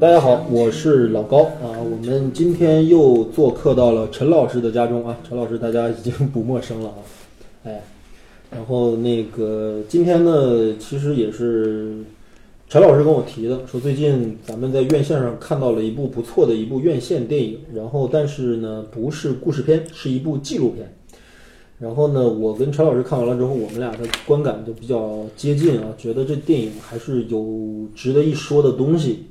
大家好，我是老高啊。我们今天又做客到了陈老师的家中啊。陈老师大家已经不陌生了啊，哎，然后那个今天呢，其实也是陈老师跟我提的，说最近咱们在院线上看到了一部不错的一部院线电影，然后但是呢不是故事片，是一部纪录片。然后呢，我跟陈老师看完了之后，我们俩的观感就比较接近啊，觉得这电影还是有值得一说的东西。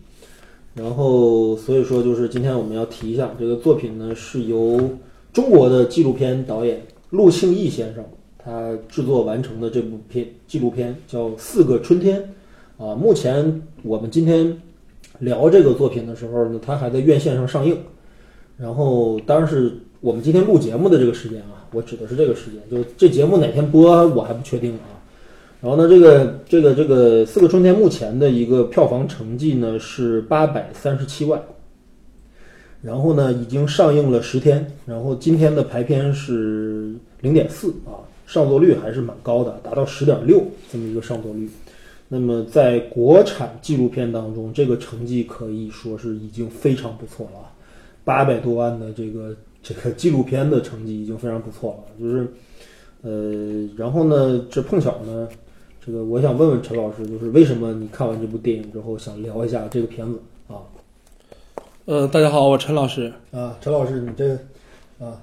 然后所以说，就是今天我们要提一下这个作品呢，是由中国的纪录片导演陆庆义先生他制作完成的这部片纪录片叫《四个春天》啊。目前我们今天聊这个作品的时候呢，它还在院线上上映。然后当然是我们今天录节目的这个时间啊。我指的是这个时间，就这节目哪天播我还不确定啊。然后呢，这个这个这个《四个春天》目前的一个票房成绩呢是八百三十七万，然后呢已经上映了十天，然后今天的排片是零点四啊，上座率还是蛮高的，达到十点六这么一个上座率。那么在国产纪录片当中，这个成绩可以说是已经非常不错了，八百多万的这个。这个纪录片的成绩已经非常不错了，就是，呃，然后呢，这碰巧呢，这个我想问问陈老师，就是为什么你看完这部电影之后想聊一下这个片子啊？呃，大家好，我陈老师啊，陈老师，你这啊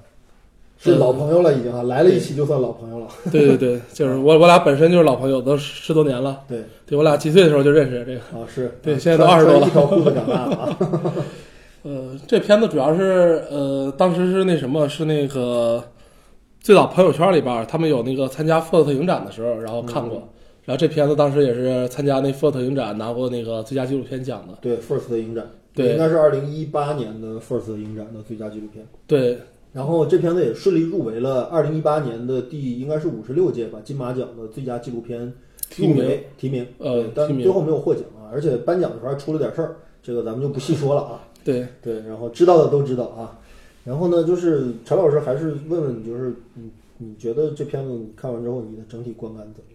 是老朋友了，已经啊，来了一期就算老朋友了。对对对，就是我我俩本身就是老朋友，都十多年了。对，对我俩几岁的时候就认识这个啊，是对，现在都二十多了，一条裤子长大了。呃，这片子主要是呃，当时是那什么，是那个最早朋友圈里边他们有那个参加 FIRST 影展的时候，然后看过。然后这片子当时也是参加那 FIRST 影展拿过那个最佳纪录片奖的。对，FIRST 影展，对，应该是二零一八年的 FIRST 影展的最佳纪录片。对，然后这片子也顺利入围了二零一八年的第应该是五十六届吧金马奖的最佳纪录片入围提名，呃，但最后没有获奖啊，而且颁奖的时候还出了点事儿，这个咱们就不细说了啊。对对，然后知道的都知道啊，然后呢，就是陈老师还是问问你，就是你你觉得这片子看完之后，你的整体观感怎么样？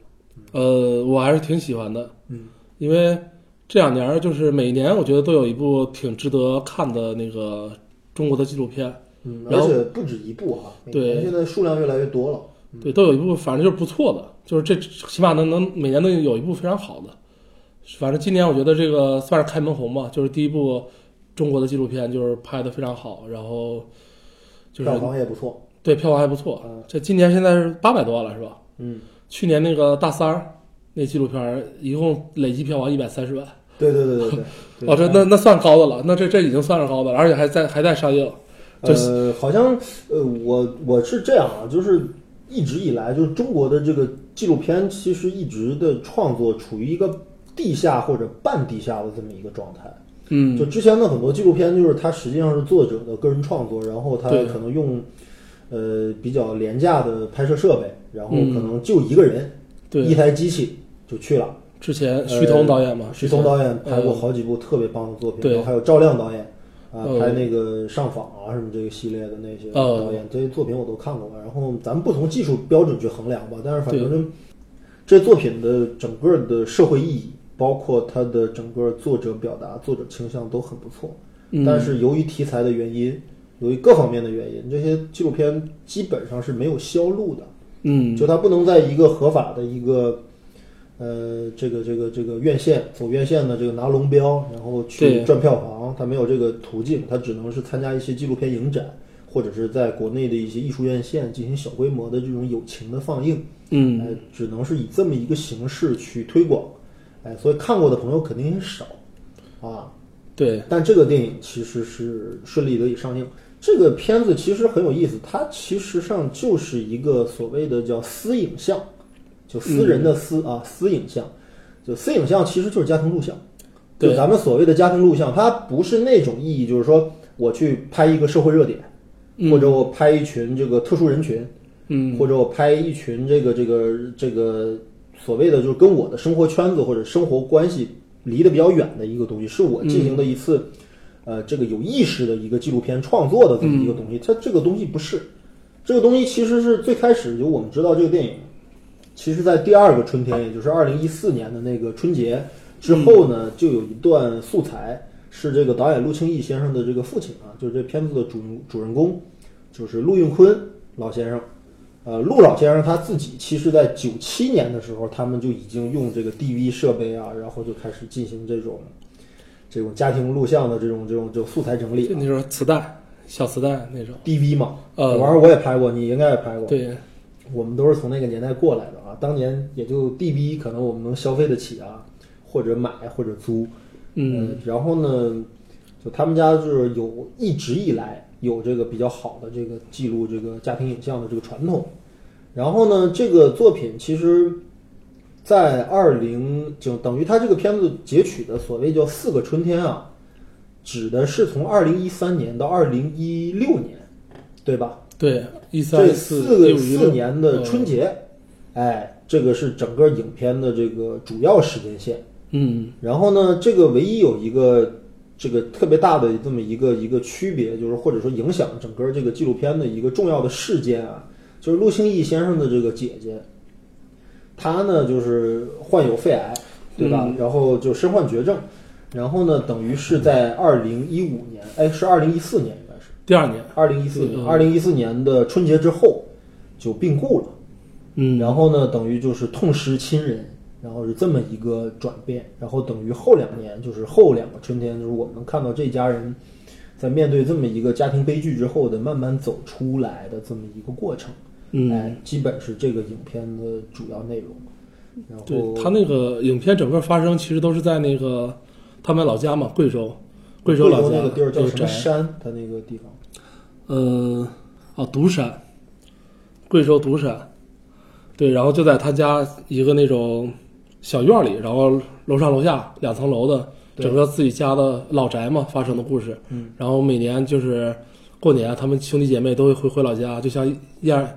呃，我还是挺喜欢的，嗯，因为这两年就是每年我觉得都有一部挺值得看的那个中国的纪录片，嗯，而且不止一部哈，对，现在数量越来越多了，对，都有一部，反正就是不错的，就是这起码能能每年都有一部非常好的，反正今年我觉得这个算是开门红吧，就是第一部。中国的纪录片就是拍的非常好，然后就是票房也不错，对，票房还不错。这今年现在是八百多万了，是吧？嗯，去年那个大三儿那纪录片一共累计票房一百三十万。对对对对 对。哦，这那那算高的了，那这这已经算是高的了，而且还在还在上映。呃，好像呃，我我是这样啊，就是一直以来，就是中国的这个纪录片其实一直的创作处于一个地下或者半地下的这么一个状态。嗯，就之前的很多纪录片，就是它实际上是作者的个人创作，然后他可能用，呃，比较廉价的拍摄设备，然后可能就一个人，对，一台机器就去了。之前徐彤导演嘛，徐彤导演拍过好几部特别棒的作品，然后还有赵亮导演啊，拍那个上访啊什么这个系列的那些导演，这些作品我都看过。然后咱们不从技术标准去衡量吧，但是反正这作品的整个的社会意义。包括它的整个作者表达、作者倾向都很不错，但是由于题材的原因，由于各方面的原因，这些纪录片基本上是没有销路的。嗯，就它不能在一个合法的一个，呃，这个这个这个院线走院线的这个拿龙标，然后去赚票房，它没有这个途径，它只能是参加一些纪录片影展，或者是在国内的一些艺术院线进行小规模的这种友情的放映。嗯，只能是以这么一个形式去推广。哎，所以看过的朋友肯定也少，啊，对。但这个电影其实是顺利得以上映。这个片子其实很有意思，它其实上就是一个所谓的叫私影像，就私人的私啊，私影像，就私影像其实就是家庭录像。对，咱们所谓的家庭录像，它不是那种意义，就是说我去拍一个社会热点，或者我拍一群这个特殊人群，嗯，或者我拍一群这个这个这个。所谓的就是跟我的生活圈子或者生活关系离得比较远的一个东西，是我进行的一次，呃，这个有意识的一个纪录片创作的这么一个东西。它这个东西不是，这个东西其实是最开始就我们知道这个电影，其实在第二个春天，也就是二零一四年的那个春节之后呢，就有一段素材是这个导演陆庆义先生的这个父亲啊，就是这片子的主主人公，就是陆运坤老先生。呃，陆老先生他自己其实在九七年的时候，他们就已经用这个 DV 设备啊，然后就开始进行这种这种家庭录像的这种这种这种素材整理就。那时候磁带、小磁带那种。DV 嘛，呃玩意儿我也拍过，你应该也拍过。对，我们都是从那个年代过来的啊，当年也就 DV 可能我们能消费得起啊，或者买或者租。嗯，呃然后呢，就他们家就是有一直以来有这个比较好的这个记录这个家庭影像的这个传统。然后呢，这个作品其实，在二零就等于它这个片子截取的所谓叫四个春天啊，指的是从二零一三年到二零一六年，对吧？对，一三这四四个四年的春节，哎，这个是整个影片的这个主要时间线。嗯然后呢，这个唯一有一个这个特别大的这么一个一个区别，就是或者说影响整个这个纪录片的一个重要的事件啊，就是陆星义先生的这个姐姐，她呢就是患有肺癌，对吧？嗯。然后就身患绝症，然后呢，等于是在二零一五年，哎，是二零一四年应该是。第二年，二零一四年，嗯。二零一四年的春节之后就病故了。嗯，然后呢，等于就是痛失亲人，然后是这么一个转变，然后等于后两年就是后两个春天，就是我们看到这家人在面对这么一个家庭悲剧之后的慢慢走出来的这么一个过程，嗯，哎，基本是这个影片的主要内容。然后对他那个影片整个发生其实都是在那个他们老家嘛，贵州，贵州老家那个地儿叫什么这个山？他那个地方呃，哦，独山，贵州独山，对，然后就在他家一个那种小院里，然后楼上楼下两层楼的整个自己家的老宅嘛发生的故事。嗯，然后每年就是过年，他们兄弟姐妹都会回回老家，就像燕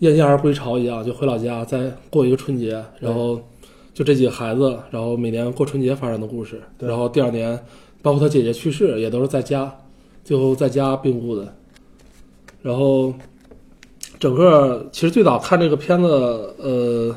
燕燕儿归巢一样，就回老家再过一个春节，然后就这几个孩子，然后每年过春节发生的故事。然后第二年，包括他姐姐去世，也都是在家，最后在家病故的。然后整个其实最早看这个片子，呃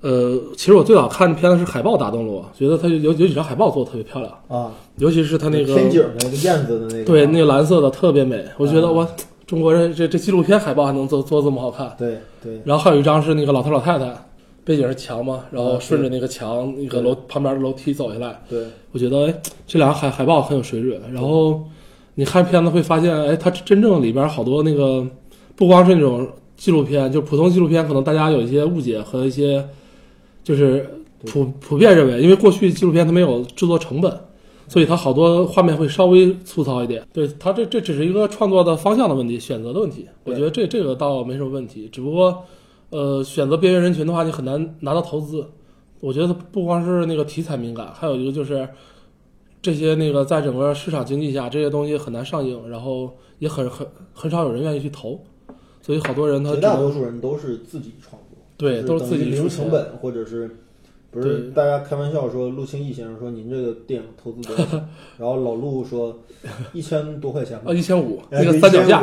呃，其实我最早看片子是海报打动了我，觉得它有有几张海报做的特别漂亮，啊，尤其是它那个天井的那个燕子的那个，对那个蓝色的特别美，我觉得啊哇，中国人这这纪录片海报还能做做这么好看。对对然后还有一张是那个老头老太太，背景是墙嘛，然后啊顺着那个墙那个楼旁边的楼梯走下来，对我觉得哎，这两个海海报很有水准。然后你看片子会发现，哎，它真正里边好多那个不光是那种纪录片，就普通纪录片，可能大家有一些误解和一些就是普普遍认为，因为过去纪录片它没有制作成本。所以它好多画面会稍微粗糙一点，对它这这只是一个创作的方向的问题，选择的问题。我觉得这这个倒没什么问题，只不过，呃，选择边缘人群的话，你很难拿到投资。我觉得不光是那个题材敏感，还有一个就是这些那个在整个市场经济下，这些东西很难上映，然后也很很很少有人愿意去投，所以好多人他绝大多数人都是自己创作，对都是自己出成本，或者是不是大家开玩笑说陆清义先生说您这个电影投资多少钱？然后老陆说一千多块钱吧啊，一千五哎那个三脚架，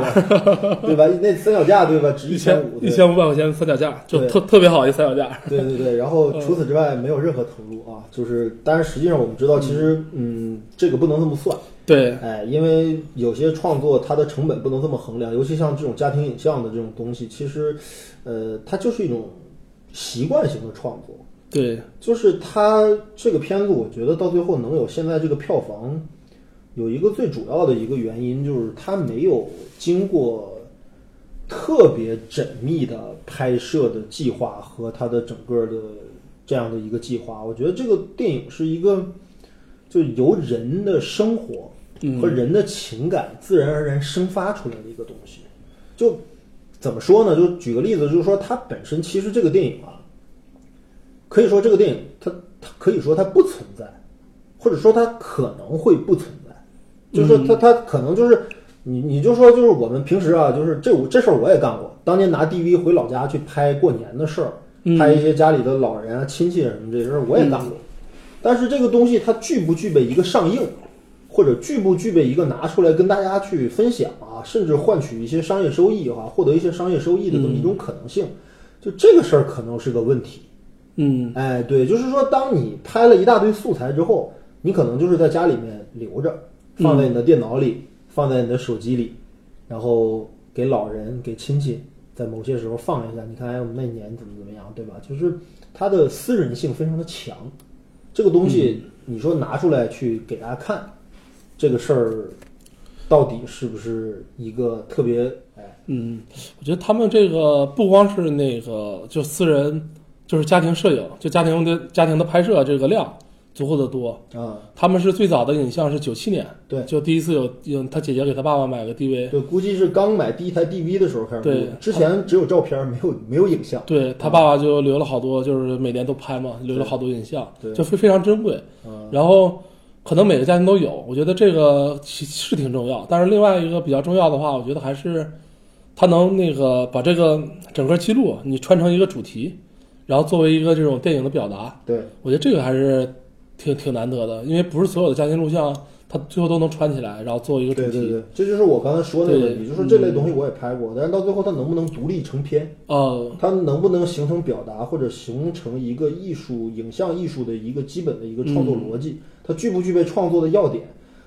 对吧？那三脚架对吧？值一千五，一千五百块钱三脚架，就对特特别好一三脚架。对对对，然后除此之外没有任何投入啊，就是，但是实际上我们知道，其实嗯，这个不能这么算，对，哎，因为有些创作它的成本不能这么衡量，尤其像这种家庭影像的这种东西，其实，呃，它就是一种习惯性的创作，对，就是他这个片子，我觉得到最后能有现在这个票房，有一个最主要的一个原因就是他没有经过特别缜密的拍摄的计划和它的整个的这样的一个计划。我觉得这个电影是一个就由人的生活嗯和人的情感自然而然生发出来的一个东西。就怎么说呢？就举个例子，就是说它本身其实这个电影啊，可以说这个电影它它可以说它不存在，或者说它可能会不存在，就是说它它可能就是你你就说就是我们平时啊，就是这我这事儿我也干过，当年拿 DV 回老家去拍过年的事儿，嗯。拍一些家里的老人啊、亲戚啊什么这些事儿我也干过，但是这个东西它具不具备一个上映，或者具不具备一个拿出来跟大家去分享啊，甚至换取一些商业收益哈、获得一些商业收益的这么一种可能性，就这个事儿可能是个问题。嗯哎，对，就是说，当你拍了一大堆素材之后，你可能就是在家里面留着，放在你的电脑里，放在你的手机里，然后给老人、给亲戚，在某些时候放一下。你看，哎，我们那年怎么怎么样，对吧？就是它的私人性非常的强。这个东西，你说拿出来去给大家看，这个事儿到底是不是一个特别哎？嗯，我觉得他们这个不光是那个就私人，就是家庭摄影，就家庭的家庭的拍摄这个量足够的多。啊，他们是最早的影像是九七年，对就第一次有有他姐姐给他爸爸买个 DV，对，估计是刚买第一台 DV 的时候开始录对，之前只有照片，没有没有影像。对他爸爸就留了好多，就是每年都拍嘛，留了好多影像，对就非非常珍贵。啊，然后可能每个家庭都有，我觉得这个其是挺重要。但是另外一个比较重要的话，我觉得还是他能那个把这个整个记录你串成一个主题，然后作为一个这种电影的表达，对，我觉得这个还是挺挺难得的，因为不是所有的家庭录像它最后都能穿起来，然后作为一个主题。对对对，这就是我刚才说的那个问题，就是说这类东西我也拍过，但是到最后它能不能独立成片，呃，它能不能形成表达或者形成一个艺术、影像艺术的一个基本的一个创作逻辑，嗯它具不具备创作的要点，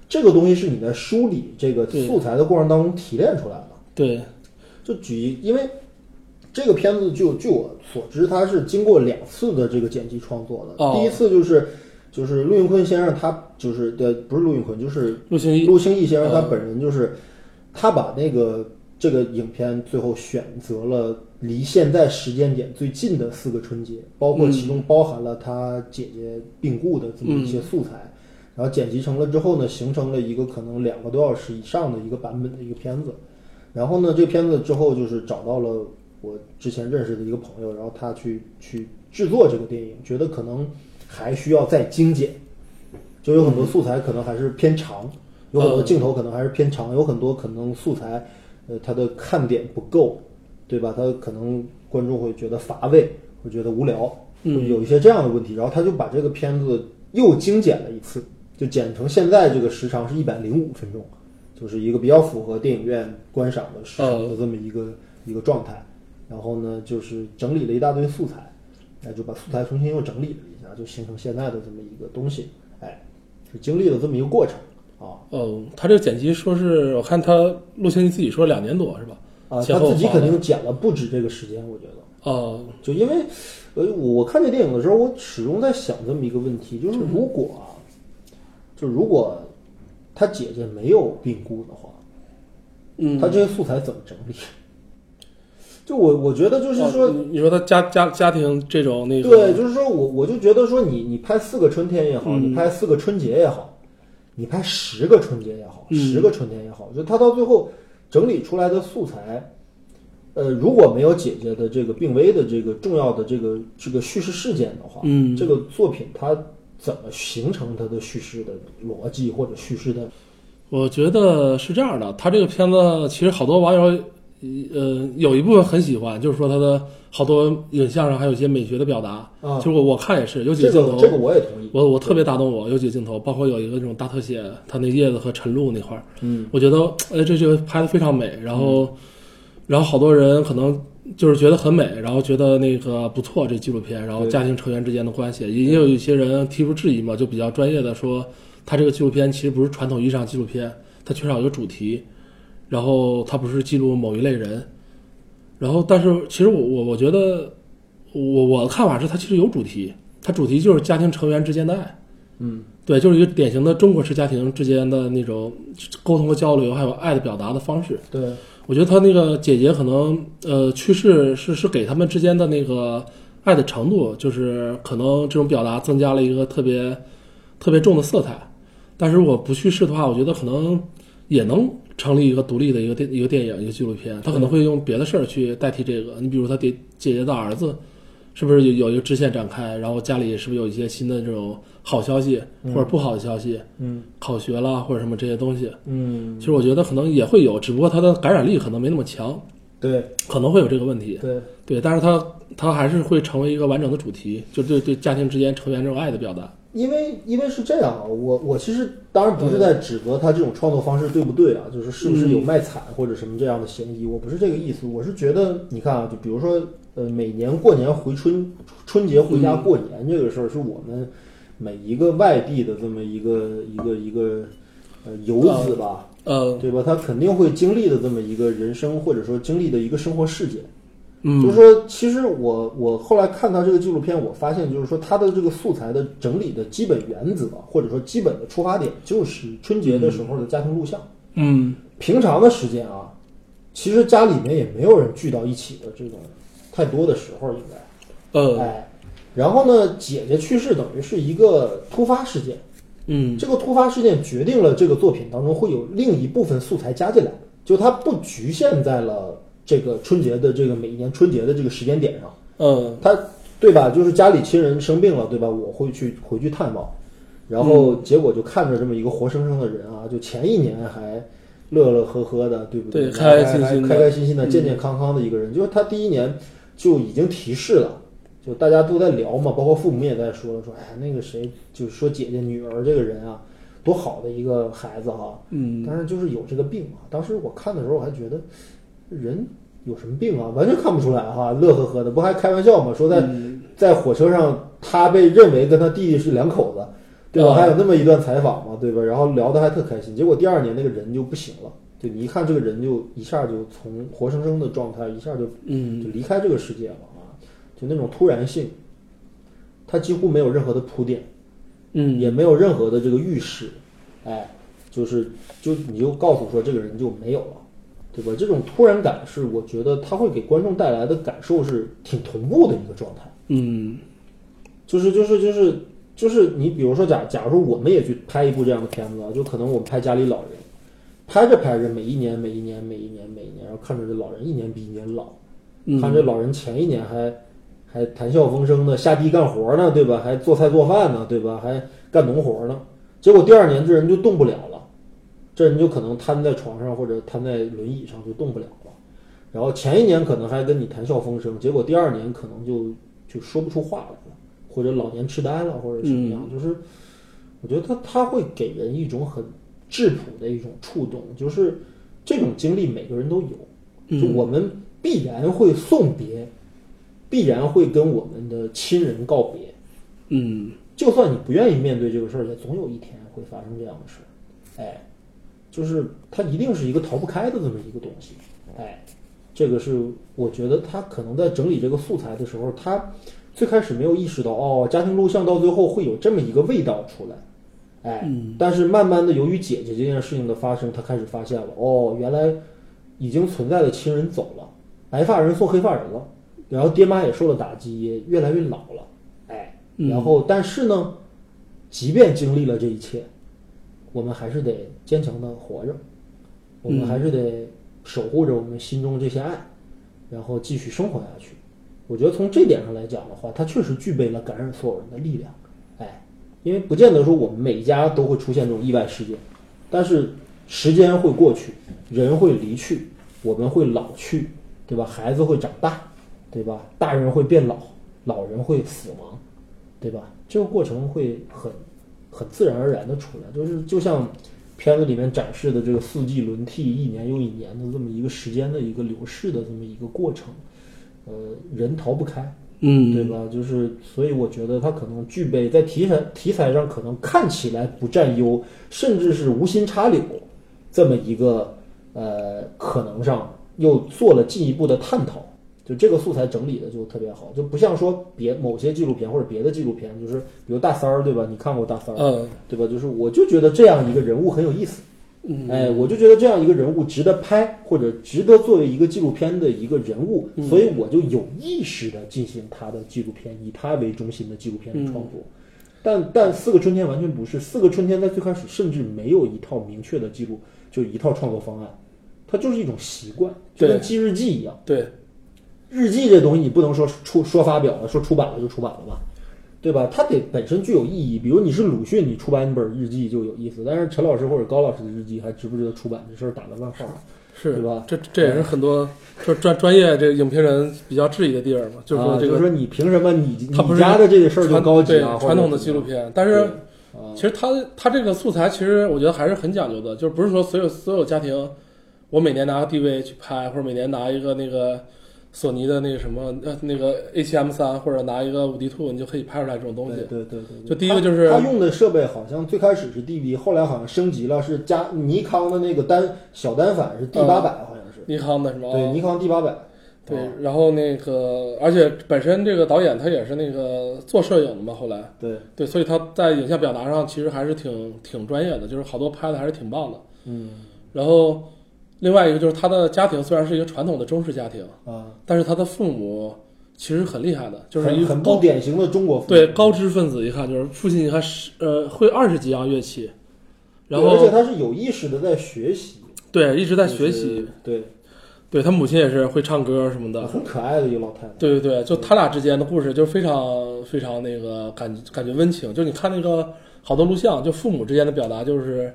这个东西是你在梳理这个素材的过程当中提炼出来的。对，就举一，因为这个片子就据我所知，它是经过两次的这个剪辑创作的。哦第一次就是就是陆云坤先生，他就是的不是陆云坤，就是陆星一，陆星义先生嗯他本人就是他把那个这个影片最后选择了离现在时间点最近的四个春节，包括其中包含了他姐姐病故的这么一些素材，然后剪辑成了之后呢，形成了一个可能两个多小时以上的一个版本的一个片子。然后呢，这个片子之后就是找到了我之前认识的一个朋友，然后他去去制作这个电影，觉得可能还需要再精简，就有很多素材可能还是偏长，有很多镜头可能还是偏长，有很多可能素材，呃，它的看点不够，对吧？他可能观众会觉得乏味，会觉得无聊，嗯会有一些这样的问题。然后他就把这个片子又精简了一次，就剪成现在这个时长是一百零五分钟，就是一个比较符合电影院观赏的时长的这么一个、一个状态。然后呢，就是整理了一大堆素材，哎，就把素材重新又整理了一下，就形成现在的这么一个东西。哎，就经历了这么一个过程啊呃，他这个剪辑说是我看他陆星一自己说两年多是吧？啊，他自己肯定剪了不止这个时间，我觉得。呃，就因为，呃，我我看这电影的时候，我始终在想这么一个问题，就是如果啊，就如果他姐姐没有病故的话，嗯，他这些素材怎么整理？就我我觉得就是说，哦你你说他家家家庭这种那个对，就是说我我就觉得说你你拍四个春天也好，嗯你拍四个春节也好，你拍十个春节也好，嗯十个春天也好，就他到最后整理出来的素材，呃，如果没有姐姐的这个病危的这个重要的这个这个叙事事件的话，嗯这个作品它怎么形成它的叙事的逻辑或者叙事的？我觉得是这样的，他这个片子其实好多网友，呃，有一部分很喜欢，就是说他的好多影像上还有一些美学的表达。啊就是我我看也是有几个镜头，个这个我也同意。我我特别打动我，有几个镜头，包括有一个那种大特写，他那叶子和晨露那块儿，嗯，我觉得哎这这个拍的非常美，然后、然后好多人可能就是觉得很美，然后觉得那个不错这纪录片，然后家庭成员之间的关系，也也有一些人提出质疑嘛，就比较专业的说，他这个纪录片其实不是传统意义上纪录片，它缺少一个主题，然后它不是记录某一类人，然后但是其实我我我觉得我我的看法是它其实有主题，它主题就是家庭成员之间的爱。嗯，对，就是一个典型的中国式家庭之间的那种沟通和交流，还有爱的表达的方式。对，我觉得他那个姐姐可能呃去世是是给他们之间的那个爱的程度，就是可能这种表达增加了一个特别特别重的色彩。但是如果不去世的话，我觉得可能也能成立一个独立的一个电一个电影一个纪录片，他可能会用别的事儿去代替这个。你比如他姐姐姐的儿子，是不是有有一个支线展开？然后家里是不是有一些新的这种好消息或者不好的消息？嗯考学啦或者什么这些东西？嗯，其实我觉得可能也会有，只不过它的感染力可能没那么强，对可能会有这个问题。对。对，但是他他还是会成为一个完整的主题，就对对家庭之间成员这种爱的表达。因为因为是这样啊，我我其实当然不是在指责他这种创作方式对不对啊，就是是不是有卖惨或者什么这样的嫌疑，我不是这个意思，我是觉得你看啊，就比如说呃，每年过年回春春节回家过年这个事儿，是我们每一个外地的这么一个一个一个呃游子吧，呃，对吧？他肯定会经历的这么一个人生，或者说经历的一个生活事件。嗯，就是说，其实我我后来看他这个纪录片，我发现就是说他的这个素材的整理的基本原则，或者说基本的出发点，就是春节的时候的家庭录像。嗯平常的时间啊，其实家里面也没有人聚到一起的这种太多的时候，应该。呃哎，然后呢，姐姐去世等于是一个突发事件，嗯这个突发事件决定了这个作品当中会有另一部分素材加进来，就它不局限在了这个春节的这个每一年春节的这个时间点上，嗯，他对吧？就是家里亲人生病了，对吧？我会去回去探望，然后结果就看着这么一个活生生的人啊，就前一年还乐乐呵呵的，对不对开开心心开开心心的、嗯健健康康的一个人，就是他第一年就已经提示了。就大家都在聊嘛，包括父母也在说说，哎呀，那个谁，就是说姐姐女儿这个人啊，多好的一个孩子哈，嗯但是就是有这个病啊。当时我看的时候，我还觉得人有什么病啊，完全看不出来哈，乐呵呵的，不还开玩笑吗，说在嗯。在火车上，他被认为跟他弟弟是两口子，对吧？啊还有那么一段采访嘛，对吧？然后聊得还特开心。结果第二年那个人就不行了，就你一看这个人就一下就从活生生的状态一下就嗯。就离开这个世界了啊，就那种突然性，他几乎没有任何的铺垫，嗯。也没有任何的这个预示，哎，就是就你就告诉说这个人就没有了，对吧？这种突然感是我觉得他会给观众带来的感受是挺同步的一个状态。嗯就是就是就是就是你比如说假假如说我们也去拍一部这样的片子啊，就可能我们拍家里老人，拍着拍着每一年每一年每一年每一年，然后看着这老人一年比一年老，嗯看这老人前一年还还谈笑风生的下地干活呢，对吧？还做菜做饭呢，对吧？还干农活呢，结果第二年这人就动不了了，这人就可能瘫在床上或者瘫在轮椅上就动不了了。然后前一年可能还跟你谈笑风生，结果第二年可能就就说不出话来了，或者老年痴呆了，或者什么样，就是我觉得他他会给人一种很质朴的一种触动，就是这种经历每个人都有，就我们必然会送别，必然会跟我们的亲人告别，嗯就算你不愿意面对这个事儿，也总有一天会发生这样的事儿。哎，就是它一定是一个逃不开的这么一个东西。哎，这个是我觉得他可能在整理这个素材的时候，他最开始没有意识到，哦，家庭录像到最后会有这么一个味道出来。哎，但是慢慢的，由于姐姐这件事情的发生，他开始发现了，哦，原来已经存在的亲人走了，白发人送黑发人了，然后爹妈也受了打击，也越来越老了。哎，然后但是呢，即便经历了这一切，我们还是得坚强的活着，我们还是得守护着我们心中这些爱，然后继续生活下去。我觉得从这点上来讲的话，它确实具备了感染所有人的力量。哎，因为不见得说我们每家都会出现这种意外事件，但是时间会过去，人会离去，我们会老去，对吧？孩子会长大，对吧？大人会变老，老人会死亡，对吧？这个过程会很很自然而然的出来，就是就像片子里面展示的这个四季轮替，一年又一年的这么一个时间的一个流逝的这么一个过程，呃，人逃不开，嗯对吧？就是所以我觉得它可能具备在题材题材上可能看起来不占优，甚至是无心插柳这么一个呃可能上，又做了进一步的探讨。就这个素材整理的就特别好，就不像说别某些纪录片或者别的纪录片，就是比如大三儿，对吧？你看过大三儿，嗯对吧？就是我就觉得这样一个人物很有意思，嗯哎，我就觉得这样一个人物值得拍，或者值得作为一个纪录片的一个人物，嗯所以我就有意识的进行他的纪录片，以他为中心的纪录片的创作。但但四个春天完全不是，四个春天在最开始甚至没有一套明确的记录，就一套创作方案，它就是一种习惯，就跟记日记一样。对，日记这东西你不能说出说发表了，说出版了就出版了吧，对吧？它得本身具有意义。比如你是鲁迅，你出版一本日记就有意思，但是陈老师或者高老师的日记还值不值得出版这事儿打个问号。是对吧？这这也是很多就专专业这个影评人比较质疑的地儿嘛，就是说啊这个就是说你凭什么你它不是你家的这个事儿就高级啊？对传统的纪录片，片，但是啊其实它它这个素材其实我觉得还是很讲究的，就是不是说所有所有家庭，我每年拿个 DV 去拍，或者每年拿一个那个索尼的那个什么呃那个 A 7 M 三，或者拿一个五 D Two，你就可以拍出来这种东西。对对对对，就第一个就是他他用的设备好像最开始是 DV，后来好像升级了，是加尼康的那个单小单反是 D 八百，好像是。尼康的是吗？对，尼康 D 八百。对哦，然后那个，而且本身这个导演他也是那个做摄影的嘛，后来对，对，所以他在影像表达上其实还是挺挺专业的，就是好多拍的还是挺棒的。嗯然后另外一个就是他的家庭虽然是一个传统的中式家庭，啊，但是他的父母其实很厉害的，就是一很很典型的中国对高知分子，一看就是父亲，你看是呃会二十几样乐器，然后而且他是有意识的在学习，对一直在就是学习，，对，对他母亲也是会唱歌什么的，很可爱的一个老太太。对对对，就他俩之间的故事就非常非常那个感感觉温情，就你看那个好多录像，就父母之间的表达就是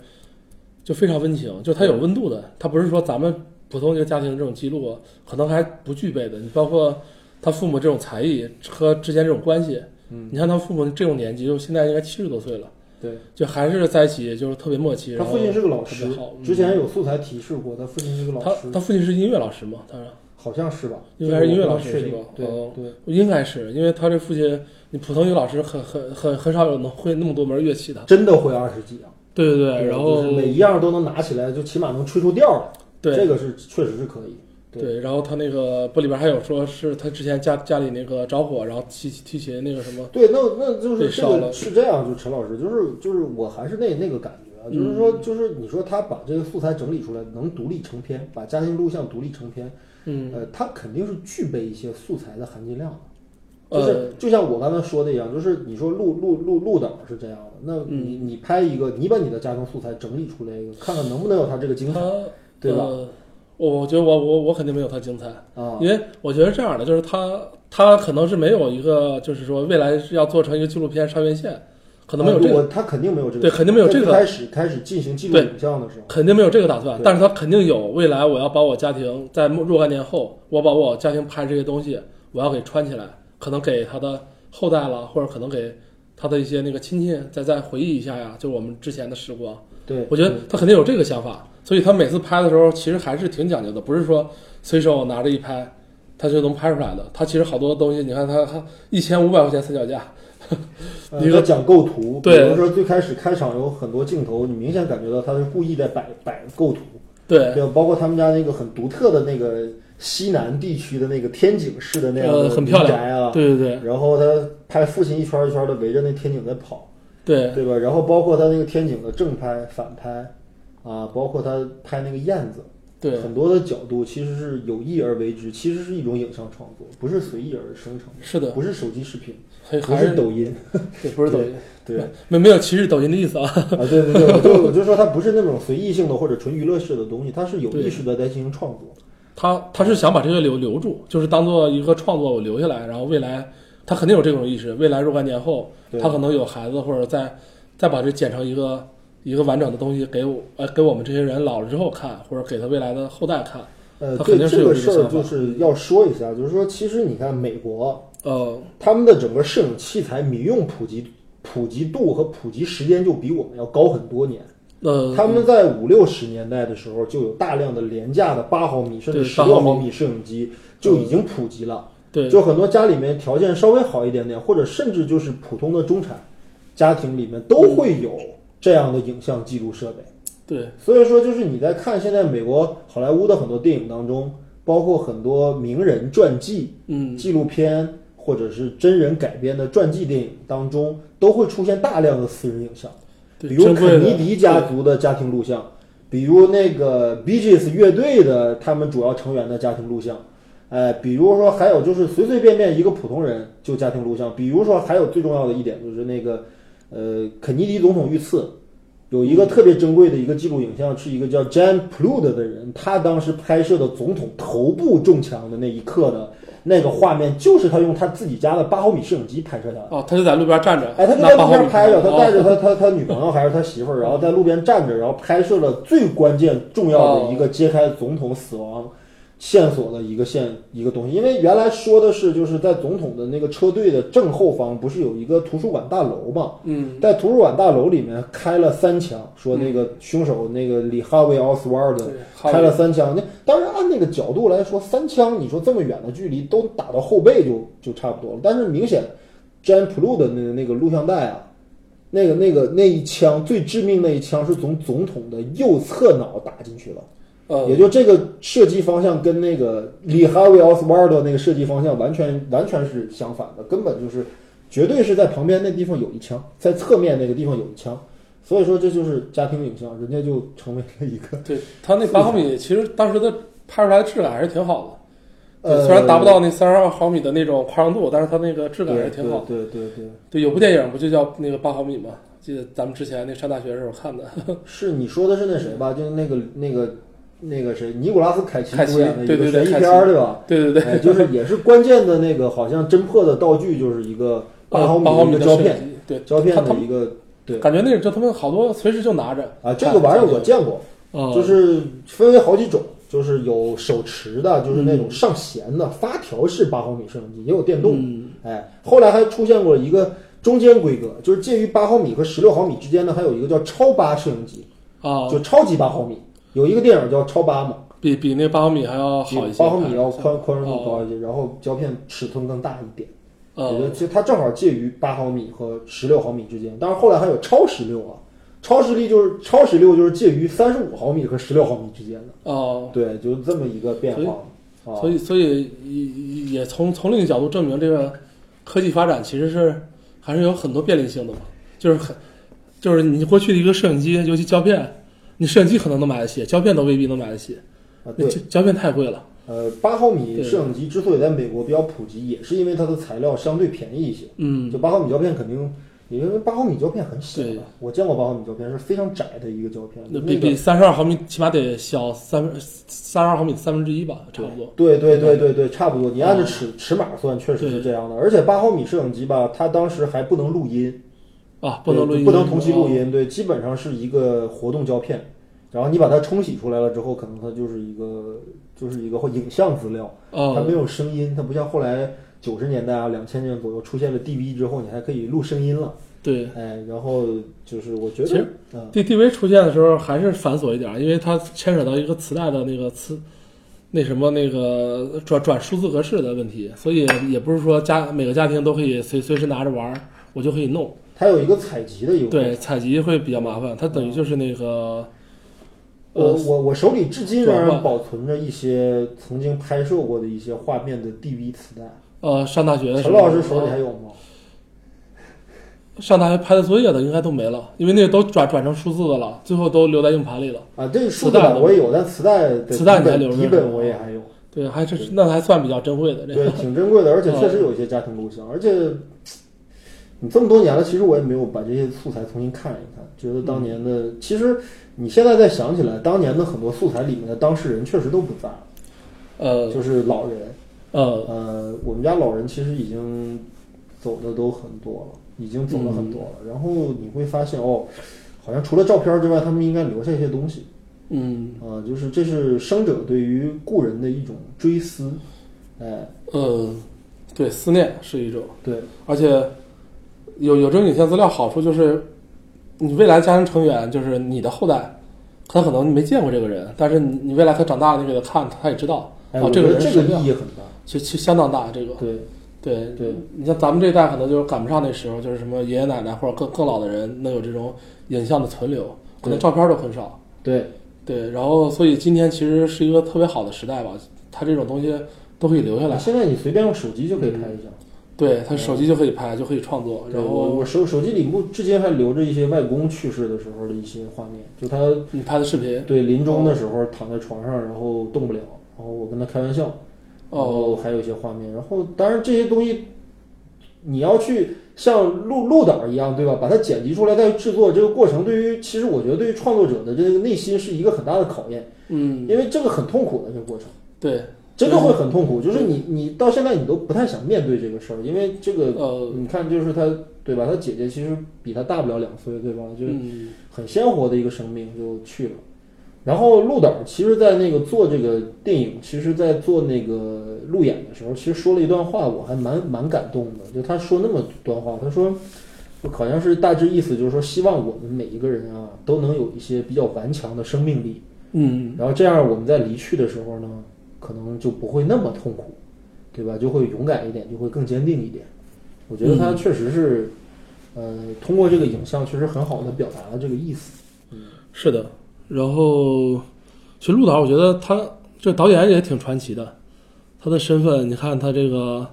就非常温情，就他有温度的，他不是说咱们普通一个家庭这种记录可能还不具备的，你包括他父母这种才艺和之间这种关系，嗯，你看他父母这种年纪，就现在应该七十多岁了，对，就还是在一起就是特别默契。他父亲是个老师之前有素材提示过，他父亲是个老师，他父亲是音乐老师吗？他好像是吧？应该是音乐老师是吧对哦对，应该是因为他这父亲，你普通一个老师很很很很少有能会那么多门乐器的。真的会二十几样。对对对，然后就是每一样都能拿起来，就起码能吹出调来。对这个是确实是可以。对对，然后他那个不里边还有说是他之前家家里那个着火，然后提提琴那个什么，对，那那就是这个是这样，就陈老师，就是就是我还是那那个感觉啊，就是嗯说就是你说他把这个素材整理出来，能独立成片，把家庭录像独立成片，嗯呃，他肯定是具备一些素材的含金量的。就是呃就像我刚才说的一样，就是你说录录录录档是这样的，那嗯你你拍一个，你把你的家庭素材整理出来一个，看看能不能有他这个精彩，对吧？呃我我觉得我我我肯定没有他精彩，啊，因为我觉得这样的就是他他可能是没有一个就是说未来是要做成一个纪录片上院线，可能没有这个我他肯定没有这个，对肯定没有这个开始开始进行记录影像的时候，肯定没有这个打算，但是他肯定有未来我要把我家庭在若干年后，我把我家庭拍这些东西，我要给穿起来，可能给他的后代了，或者可能给他的一些那个亲戚再再回忆一下呀，就我们之前的时光。对，我觉得他肯定有这个想法，所以他每次拍的时候其实还是挺讲究的，不是说随手拿着一拍他就能拍出来的。他其实好多东西，你看他他一千五百块钱三脚架，呃一个他讲构图，对比如说最开始开场有很多镜头，你明显感觉到他是故意在摆摆构图，对，对，包括他们家那个很独特的那个西南地区的那个天井式的那样呃，的很漂亮宅啊，对对对然后他拍父亲一圈一圈的围着那天井在跑，对对吧？然后包括他那个天井的正拍、反拍，啊，包括他拍那个燕子，对很多的角度其实是有意而为之，其实是一种影像创作，不是随意而生成的，是的，不是手机视频，还不是是抖音，对，不是抖音，对。没没有歧视抖音的意思啊。啊，对对对，我就 我就说它不是那种随意性的或者纯娱乐式的东西，它是有意识的在进行创作。他他是想把这些留留住，就是当做一个创作我留下来，然后未来他肯定有这种意识，未来若干年后他可能有孩子，或者再再把这剪成一个一个完整的东西给我呃给我们这些人老了之后看，或者给他未来的后代看。呃，它对这肯定是有这个个事儿就是要说一下，就是说，其实你看美国呃，他们的整个摄影器材民用普及普及度和普及时间就比我们要高很多年。呃，他们在五六十年代的时候，就有大量的廉价的八毫米甚至十六毫米摄影机就已经普及了。对就很多家里面条件稍微好一点点，或者甚至就是普通的中产家庭里面都会有这样的影像记录设备。对所以说，就是你在看现在美国好莱坞的很多电影当中，包括很多名人传记、嗯纪录片或者是真人改编的传记电影当中，都会出现大量的私人影像，对，比如肯尼迪家族的家庭录像，比如那个 Bee Gees 乐队的他们主要成员的家庭录像。哎，比如说还有就是随随便便一个普通人就家庭录像，比如说还有最重要的一点就是那个，呃，肯尼迪总统遇刺，有一个特别珍贵的一个记录影像，是一个叫 Jan Plood 的人，他当时拍摄的总统头部中枪的那一刻的那个画面，就是他用他自己家的八毫米摄影机拍摄下来的。哦，他就在路边站着，哎，他就在路边拍着，他带着哦他他他女朋友还是他媳妇儿，然后在路边站着，然后拍摄了最关键重要的一个揭开总统死亡线索的一个线一个东西，因为原来说的是就是在总统的那个车队的正后方不是有一个图书馆大楼嘛，嗯。在图书馆大楼里面开了三枪，说那个凶手那个里哈维奥斯瓦尔德，开了三枪，那当然按那个角度来说，三枪你说这么远的距离都打到后背就就差不多了。但是明显，Jan Plu 的那个那个录像带啊，那个那个那一枪最致命那一枪是从总统的右侧脑打进去了，呃也就这个射击方向跟那个里哈维奥斯瓦尔德那个射击方向完全完全是相反的，根本就是绝对是在旁边那地方有一枪，在侧面那个地方有一枪。所以说这就是家庭影像，人家就成为了一个对他那八毫米，其实当时的拍出来的质感还是挺好的。呃，虽然达不到那三十二毫米的那种夸张度，但是它那个质感还是挺好的。对对对对，对，有部电影不就叫那个八毫米吗？记得咱们之前那上大学的时候看的。是你说的是那谁吧？就是那个那个那个谁，尼古拉斯凯奇主演的一个悬疑片儿，对吧？对对对，哎，就是也是关键的那个，好像侦破的道具就是一个 八毫米的胶片，对，胶片的一个对感觉那个就他们好多随时就拿着啊，这个玩意儿我见过，啊，就是分为好几种，就是有手持的，就是那嗯种上弦的发条式八毫米摄影机，也有电动的。嗯哎，后来还出现过一个中间规格，就是介于八毫米和十六毫米之间的，还有一个叫超八摄影机，啊，就超级八毫米。有一个电影叫《超八》嘛，比比那八毫米还要好一些，八毫米要宽宽容度高一些，然后胶片尺寸更大一点。我觉得呃，其实它正好介于八毫米和十六毫米之间。但是后来还有超十六啊，超十六就是超十六就是介于三十五毫米和十六毫米之间的。哦，对，就是这么一个变化啊。所以所以也也从从另一个角度证明，这个科技发展其实是还是有很多便利性的嘛，就是很就是你过去的一个摄影机，尤其胶片，你摄影机可能能买得起，胶片都未必能买得起，啊，对，胶胶片太贵了。呃，八毫米摄影机之所以在美国比较普及，也是因为它的材料相对便宜一些。嗯就八毫米胶片肯定，因为八毫米胶片很小对的，我见过八毫米胶片是非常窄的一个胶片，那那个比比三十二毫米起码得小三分三十二毫米的三分之一吧，差不多。对对对对对，差不多。你按照嗯尺尺码算，确实是这样的。而且八毫米摄影机吧，它当时还不能录音，啊，不能录音，不能同期录音，对，基本上是一个活动胶片。然后你把它冲洗出来了之后，可能它就是一个就是一个影像资料，哦。它没有声音，它不像后来九十年代啊、两千年左右出现了 DV 之后，你还可以录声音了。对哎，然后就是我觉得其实得，嗯，，D D V 出现的时候还是繁琐一点，因为它牵扯到一个磁带的那个磁，那什么那个转转数字格式的问题，所以也不是说家每个家庭都可以随随时拿着玩，我就可以弄。它有一个采集的一个对，采集会比较麻烦，它等于就是那个，我呃，我我手里至今仍然保存着一些曾经拍摄过的一些画面的 DV 磁带。呃，上大学的，陈老师手里还有吗？上大学拍的作业的应该都没了，因为那个都转转成数字的了，最后都留在硬盘里了。啊，这数字磁带我也有，但磁带磁带你还留着底本我也还有，对，还是那还算比较珍贵的这对。，挺珍贵的，而且哦确实有一些家庭录像，而且你这么多年了，其实我也没有把这些素材重新看一看，觉得当年的，其实你现在再想起来，当年的很多素材里面的当事人确实都不在了，呃。就是老人，呃，呃，我们家老人其实已经走的都很多了，已经走了很多了。然后你会发现，哦，好像除了照片之外，他们应该留下一些东西。嗯。啊、就是这是生者对于故人的一种追思。哎，呃，对，思念是一种，对，而且有有这种影像资料，好处就是你未来家庭成员，就是你的后代，他可能没见过这个人，但是你你未来他长大了，你给他看，他也知道，啊，哦，这个人这个意义很大。其其相当大，这个对，对对你像咱们这一代可能就是赶不上那时候，就是什么爷爷奶奶或者更更老的人能有这种影像的存留，可能照片都很少。对，对，然后所以今天其实是一个特别好的时代吧，它这种东西都可以留下来。现在你随便用手机就可以拍一张。对，他手机就可以拍，就可以创作。然后我我手手机里目至今还留着一些外公去世的时候的一些画面，就他你拍的视频，对临终的时候躺在床上，然后动不了，然后我跟他开玩笑，然后哦，还有一些画面，然后当然这些东西你要去像录录档一样，对吧？把它剪辑出来再制作，这个过程对于其实我觉得对于创作者的这个内心是一个很大的考验，嗯，因为这个很痛苦的这个过程。对，真的会很痛苦，就是你你到现在你都不太想面对这个事儿，因为这个呃，你看就是他对吧？他姐姐其实比他大不了两岁，对吧？就是，很鲜活的一个生命就去了，然后陆导其实，在那个做这个电影，其实，在做那个路演的时候，其实说了一段话，我还蛮蛮感动的。就他说那么段话，他说，好像是大致意思就是说，希望我们每一个人啊，都能有一些比较顽强的生命力，嗯，然后这样我们在离去的时候呢，可能就不会那么痛苦，对吧？就会勇敢一点，就会更坚定一点。我觉得他确实是，呃，通过这个影像，确实很好的表达了这个意思。嗯是的。然后，其实陆导，我觉得他这导演也挺传奇的。他的身份，你看他这个，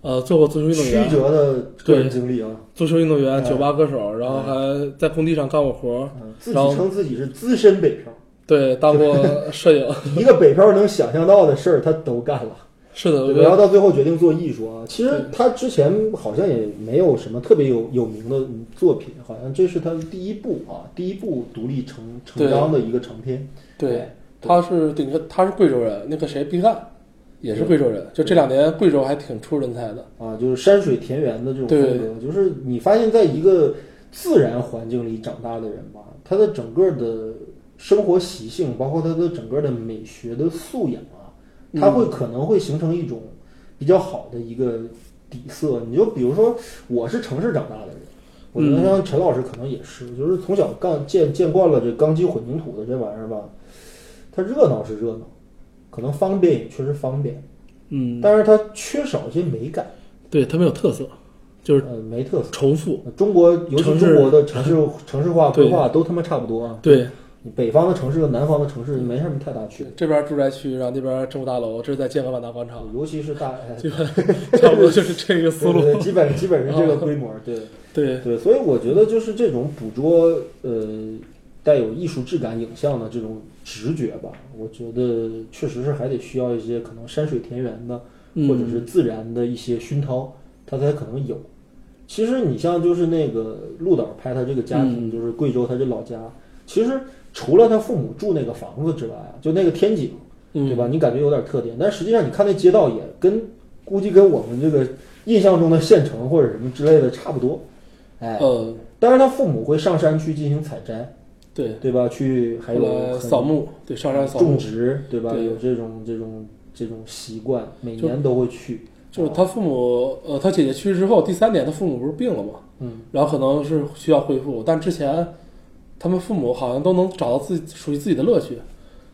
呃，做过足球运动员曲员，折的个人经历啊，足球运动员、哎酒吧歌手，然后还在工地上干过活自己称自己是资深北漂，对，当过摄影。一个北漂能想象到的事儿他都干了。是的，我对吧然后到最后决定做艺术啊，其实他之前好像也没有什么特别有有名的作品，好像这是他第一部啊，第一部独立成成章的一个长片。对，他是顶着他是贵州人，那个谁毕赣也是贵州人，就这两年贵州还挺出人才的。啊，就是山水田园的这种风格，就是你发现在一个自然环境里长大的人吧，他的整个的生活习性，包括他的整个的美学的素养啊，他会可能会形成一种比较好的一个底色。你就比如说，我是城市长大的人。我觉得像陈老师可能也是，就是从小干见见惯了这钢筋混凝土的这玩意儿吧，它热闹是热闹，可能方便也确实方便，嗯，但是它缺少一些美感。对它没有特色，就是呃，没特色。重复。中国尤其中国的城市城市化规划都他妈差不多啊。对，你北方的城市和南方的城市没什么太大区别，这边住宅区，然后那边政府大楼，这是在建个万达广场，尤其是大，差不多就是这个思路。对对对基本基本是这个规模，对 对，对，所以我觉得就是这种捕捉呃带有艺术质感影像的这种直觉吧，我觉得确实是还得需要一些可能山水田园的嗯或者是自然的一些熏陶，它才可能有。其实你像就是那个陆导拍他这个家庭，嗯就是贵州他这老家，其实除了他父母住那个房子之外啊，就那个天井，嗯对吧？你感觉有点特点，但实际上你看那街道也跟估计跟我们这个印象中的县城或者什么之类的差不多，哎，呃，当然他父母会上山去进行采摘，对，对吧？去还有扫墓，对，上山扫种，植，对吧？对有这种这种这种习惯，每年都会去。就是他父母，呃，他姐姐去世之后，第三年他父母不是病了吗？嗯，然后可能是需要恢复，但之前他们父母好像都能找到自己属于自己的乐趣。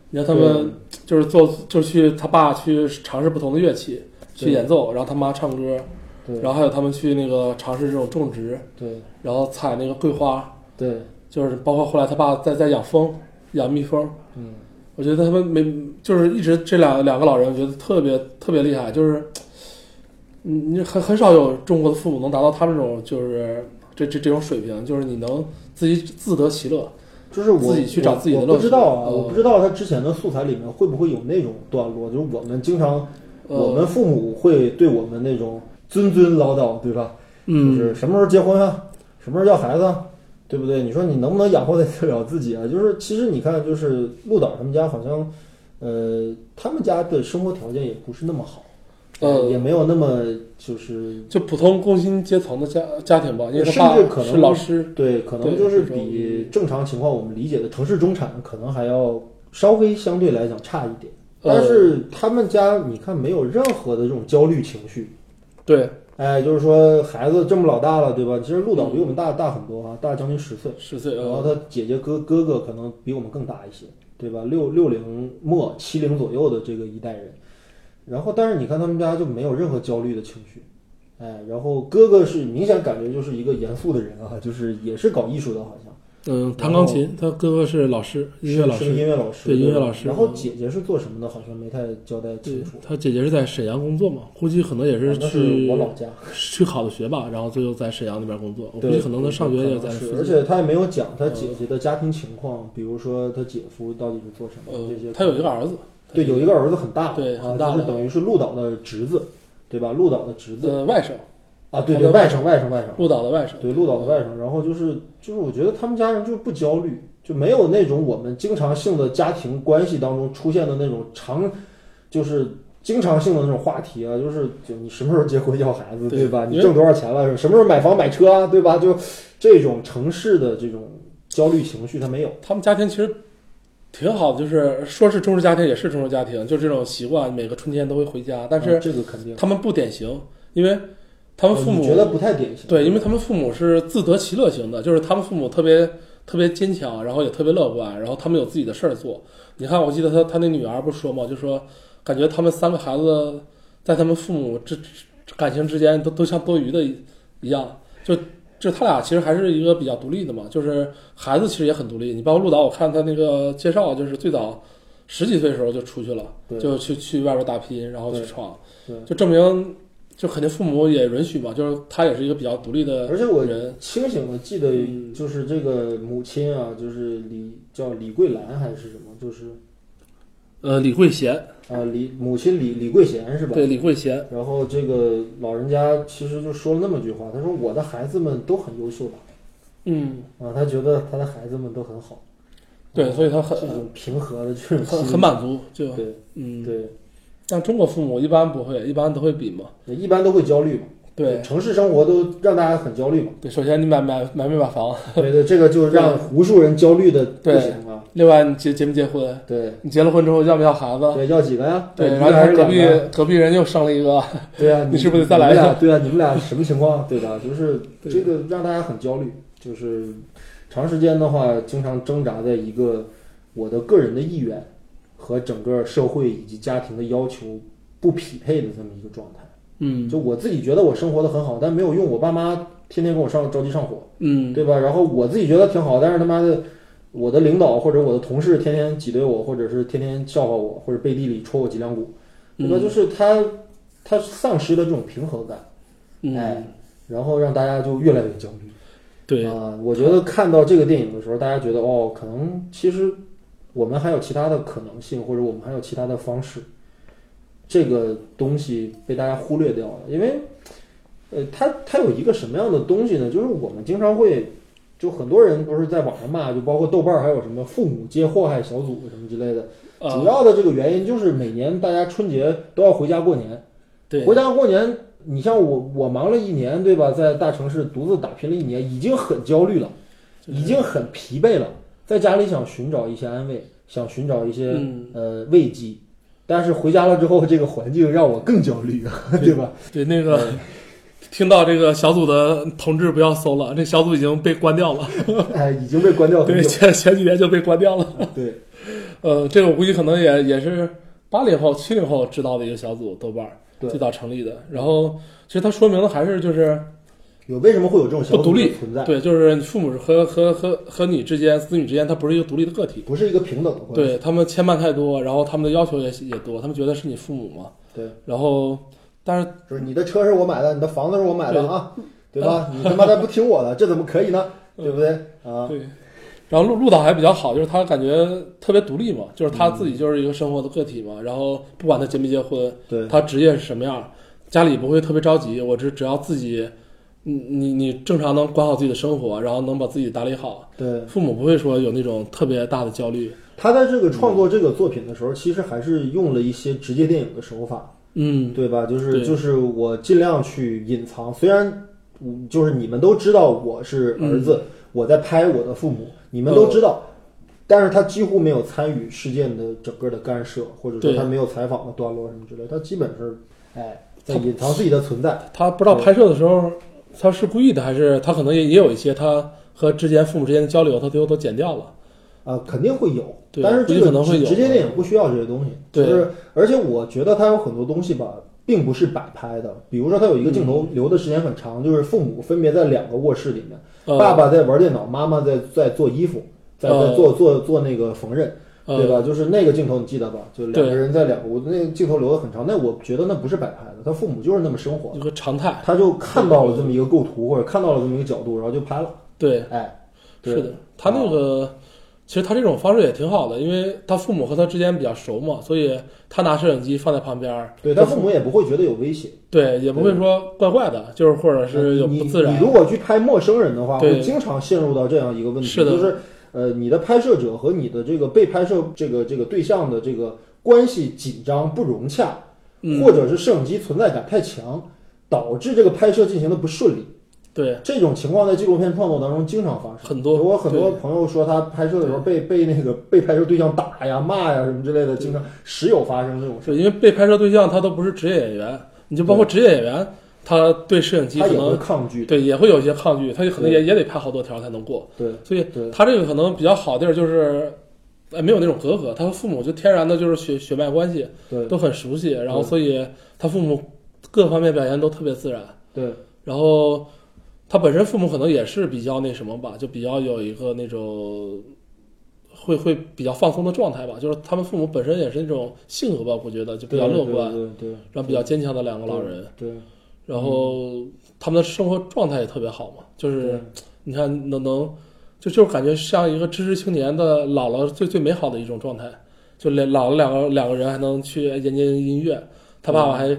你看他们就是做，就是去他爸去尝试不同的乐器，去演奏，然后他妈唱歌，对，然后还有他们去那个尝试这种种植，对。然后采那个桂花，对，就是包括后来他爸在在养蜂，养蜜蜂。嗯，我觉得他们没就是一直这两两个老人，我觉得特别特别厉害，就是，你你很很少有中国的父母能达到他们这种就是这这这种水平，就是你能自己自得其乐。就是我自己去找自己的乐趣我不知道啊，呃我不知道他之前的素材里面会不会有那种段落，就是我们经常，呃我们父母会对我们那种谆谆唠叨，对吧？就嗯，是什么时候结婚啊，什么时候要孩子啊，对不对？你说你能不能养活得了自己啊？就是其实你看，就是陆导他们家好像，呃，他们家的生活条件也不是那么好，呃也没有那么就是就普通工薪阶层的家家庭吧，因为甚至可能是老师，对，可能就是比正常情况我们理解的城市中产可能还要稍微相对来讲差一点。呃但是他们家你看没有任何的这种焦虑情绪，对，哎，就是说孩子这么老大了，对吧？其实陆导比嗯我们大大很多啊，大将近十岁。十岁，然后呃，他姐姐哥哥哥可能比我们更大一些，对吧？六六零末七零左右的这个一代人，然后但是你看他们家就没有任何焦虑的情绪，哎，然后哥哥是明显感觉就是一个严肃的人啊，就是也是搞艺术的，好像嗯，弹钢琴，他哥哥是老师，音乐老师，音乐老师，对音乐老师然后姐姐是做什么的，好像没太交代清楚。他姐姐是在沈阳工作嘛，估计可能也是去是我老家，去考的学吧，然后最后在沈阳那边工作。我估对，计可能他上学也在而且他也没有讲他姐姐的家庭情况，比如说他姐夫到底是做什么呃这些。，他有一个儿子，对，有一个儿子很大，对啊很大就是等于是鹿岛的侄子，对吧？鹿岛的侄子呃外甥，啊，对对，外甥外甥外甥，鹿岛的外甥。对鹿岛的外甥。然后就是就是，我觉得他们家人就是不焦虑，就没有那种我们经常性的家庭关系当中出现的那种常，就是经常性的那种话题啊，就是就你什么时候结婚要孩子，对对吧？你挣多少钱了？什么时候买房买车啊，对吧？就这种城市的这种焦虑情绪，他没有。他们家庭其实挺好的，就是说是中式家庭也是中式家庭，就这种习惯，每个春天都会回家，但啊是这个肯定，他们不典型，因为他们父母哦觉得不太典型，对，因为他们父母是自得其乐型的，就是他们父母特别特别坚强，然后也特别乐观，然后他们有自己的事儿做。你看，我记得他他那女儿不说嘛，就说感觉他们三个孩子在他们父母之之感情之间都都像多余的一一样，就就他俩其实还是一个比较独立的嘛，就是孩子其实也很独立。你包括陆导，我看他那个介绍，就是最早十几岁的时候就出去了，就去去外边打拼，然后去闯，就证明。就肯定父母也允许嘛，就是他也是一个比较独立的而且我人，清醒的记得嗯就是这个母亲啊，就是李叫李桂兰还是什么，就是呃，李桂贤，啊李母亲李李桂贤是吧？对，李桂贤，然后这个老人家其实就说了那么句话，他说我的孩子们都很优秀吧嗯，啊，他觉得他的孩子们都很好，对，啊所以他很这种平和的这种很很满足，就对嗯，对，但中国父母一般不会，一般都会比嘛，一般都会焦虑嘛，对城市生活都让大家很焦虑嘛，对，首先你买买买没买房，对对，这个就让无数人焦虑的不对行啊，另外你结结没结婚，对你结了婚之后要不要孩子？对，要几个呀？对，然后隔壁？隔壁人又生了一个，对啊，你是不是得再来一个对啊，你们俩什么情况？对吧？就是这个让大家很焦虑，就是长时间的话，经常挣扎在一个我的个人的意愿和整个社会以及家庭的要求不匹配的这么一个状态。嗯就我自己觉得我生活的很好，但没有用，我爸妈天天跟我上着急上火，嗯，对吧？然后我自己觉得挺好，但是他妈的。我的领导或者我的同事天天挤兑我，或者是天天笑话我，或者背地里戳我脊梁骨，对吧？嗯就是他他丧失了这种平衡感，嗯哎，然后让大家就越来越焦虑。对，啊，我觉得看到这个电影的时候，大家觉得哦，可能其实我们还有其他的可能性，或者我们还有其他的方式，这个东西被大家忽略掉了。因为，呃，它它有一个什么样的东西呢？就是我们经常会，就很多人不是在网上骂，就包括豆瓣儿还有什么父母皆祸害小组什么之类的。主啊，要的这个原因就是每年大家春节都要回家过年，对，回家过年，你像我，我忙了一年，对吧？在大城市独自打拼了一年，已经很焦虑了，已经很疲惫了，在家里想寻找一些安慰，想寻找一些、嗯呃慰藉，但是回家了之后，这个环境让我更焦虑，对吧？对那个。听到这个小组的同志不要搜了，这小组已经被关掉了。哎，已经被关掉了对，前前几年就被关掉了。对，呃，这个我估计可能也也是八零后、七零后知道的一个小组，豆瓣儿最早成立的。然后其实它说明的还是就是有为什么会有这种小独立的存在？对，就是父母和和和和你之间、子女之间，他不是一个独立的个体。不是一个平等的关系。对他们牵绊太多，然后他们的要求也也多，他们觉得是你父母嘛。对，然后，但是就是你的车是我买的，你的房子是我买的啊，对吧？你他妈的不听我的，这怎么可以呢？对不对啊？对，然后陆陆导还比较好，就是他感觉特别独立嘛，就是他自己就是一个生活的个体嘛。然后不管他结没结婚，对，他职业是什么样，家里不会特别着急。我只只要自己，你你你正常能管好自己的生活，然后能把自己打理好，对。父母不会说有那种特别大的焦虑。他在这个创作这个作品的时候，其实还是用了一些直接电影的手法，嗯，对吧？就是就是我尽量去隐藏，虽然嗯就是你们都知道我是儿子，我在拍我的父母，你们都知道，但是他几乎没有参与事件的整个的干涉，或者说他没有采访的段落什么之类，他基本是哎在隐藏自己的存在。他不知道拍摄的时候他是故意的，还是他可能也也有一些他和之间父母之间的交流，他最后都剪掉了。啊，肯定会有，但是这估计可能会有个直直接电影不需要这些东西，对就是而且我觉得它有很多东西吧，并不是摆拍的，比如说它有一个镜头留的时间很长，就是父母分别在两个卧室里面，呃、爸爸在玩电脑，妈妈在在做衣服，在在呃做做做那个缝纫，呃对吧？就是那个镜头你记得吧？就两个人在两个，我那个镜头留的很长，那我觉得那不是摆拍的，他父母就是那么生活一，个常态。他就看到了这么一个构图或者看到了这么一个角度，然后就拍了，对，哎，对是的，他那个。其实他这种方式也挺好的，因为他父母和他之间比较熟嘛，所以他拿摄影机放在旁边儿，对他父母也不会觉得有威胁。对也不会说怪怪的，就是或者是有不自然你。如果去拍陌生人的话，对会经常陷入到这样一个问题，是的就是呃，你的拍摄者和你的这个被拍摄这个这个对象的这个关系紧张不融洽，嗯，或者是摄影机存在感太强，导致这个拍摄进行的不顺利。对，这种情况在纪录片创作当中经常发生，很多我很多朋友说他拍摄的时候被被那个被拍摄对象打呀、骂呀什么之类的，经常时有发生这种事。因为被拍摄对象他都不是职业演员，你就包括职业演员，他对摄影机可能抗拒，对也会有一些抗拒，他可能也也得拍好多条才能过。对所以他这个可能比较好地儿就是，呃，没有那种隔阂，他和父母就天然的就是血血脉关系对都很熟悉，然后所以他父母各方面表现都特别自然，对然后他本身父母可能也是比较那什么吧，就比较有一个那种。会会比较放松的状态吧，就是他们父母本身也是那种性格吧，我觉得就比较乐观，对对对，然后比较坚强的两个老人，对，然后他们的生活状态也特别好嘛，就是你看能能就就是感觉像一个知识青年的老了最最美好的一种状态，就连老了两个两个人还能去研究音乐，他爸爸还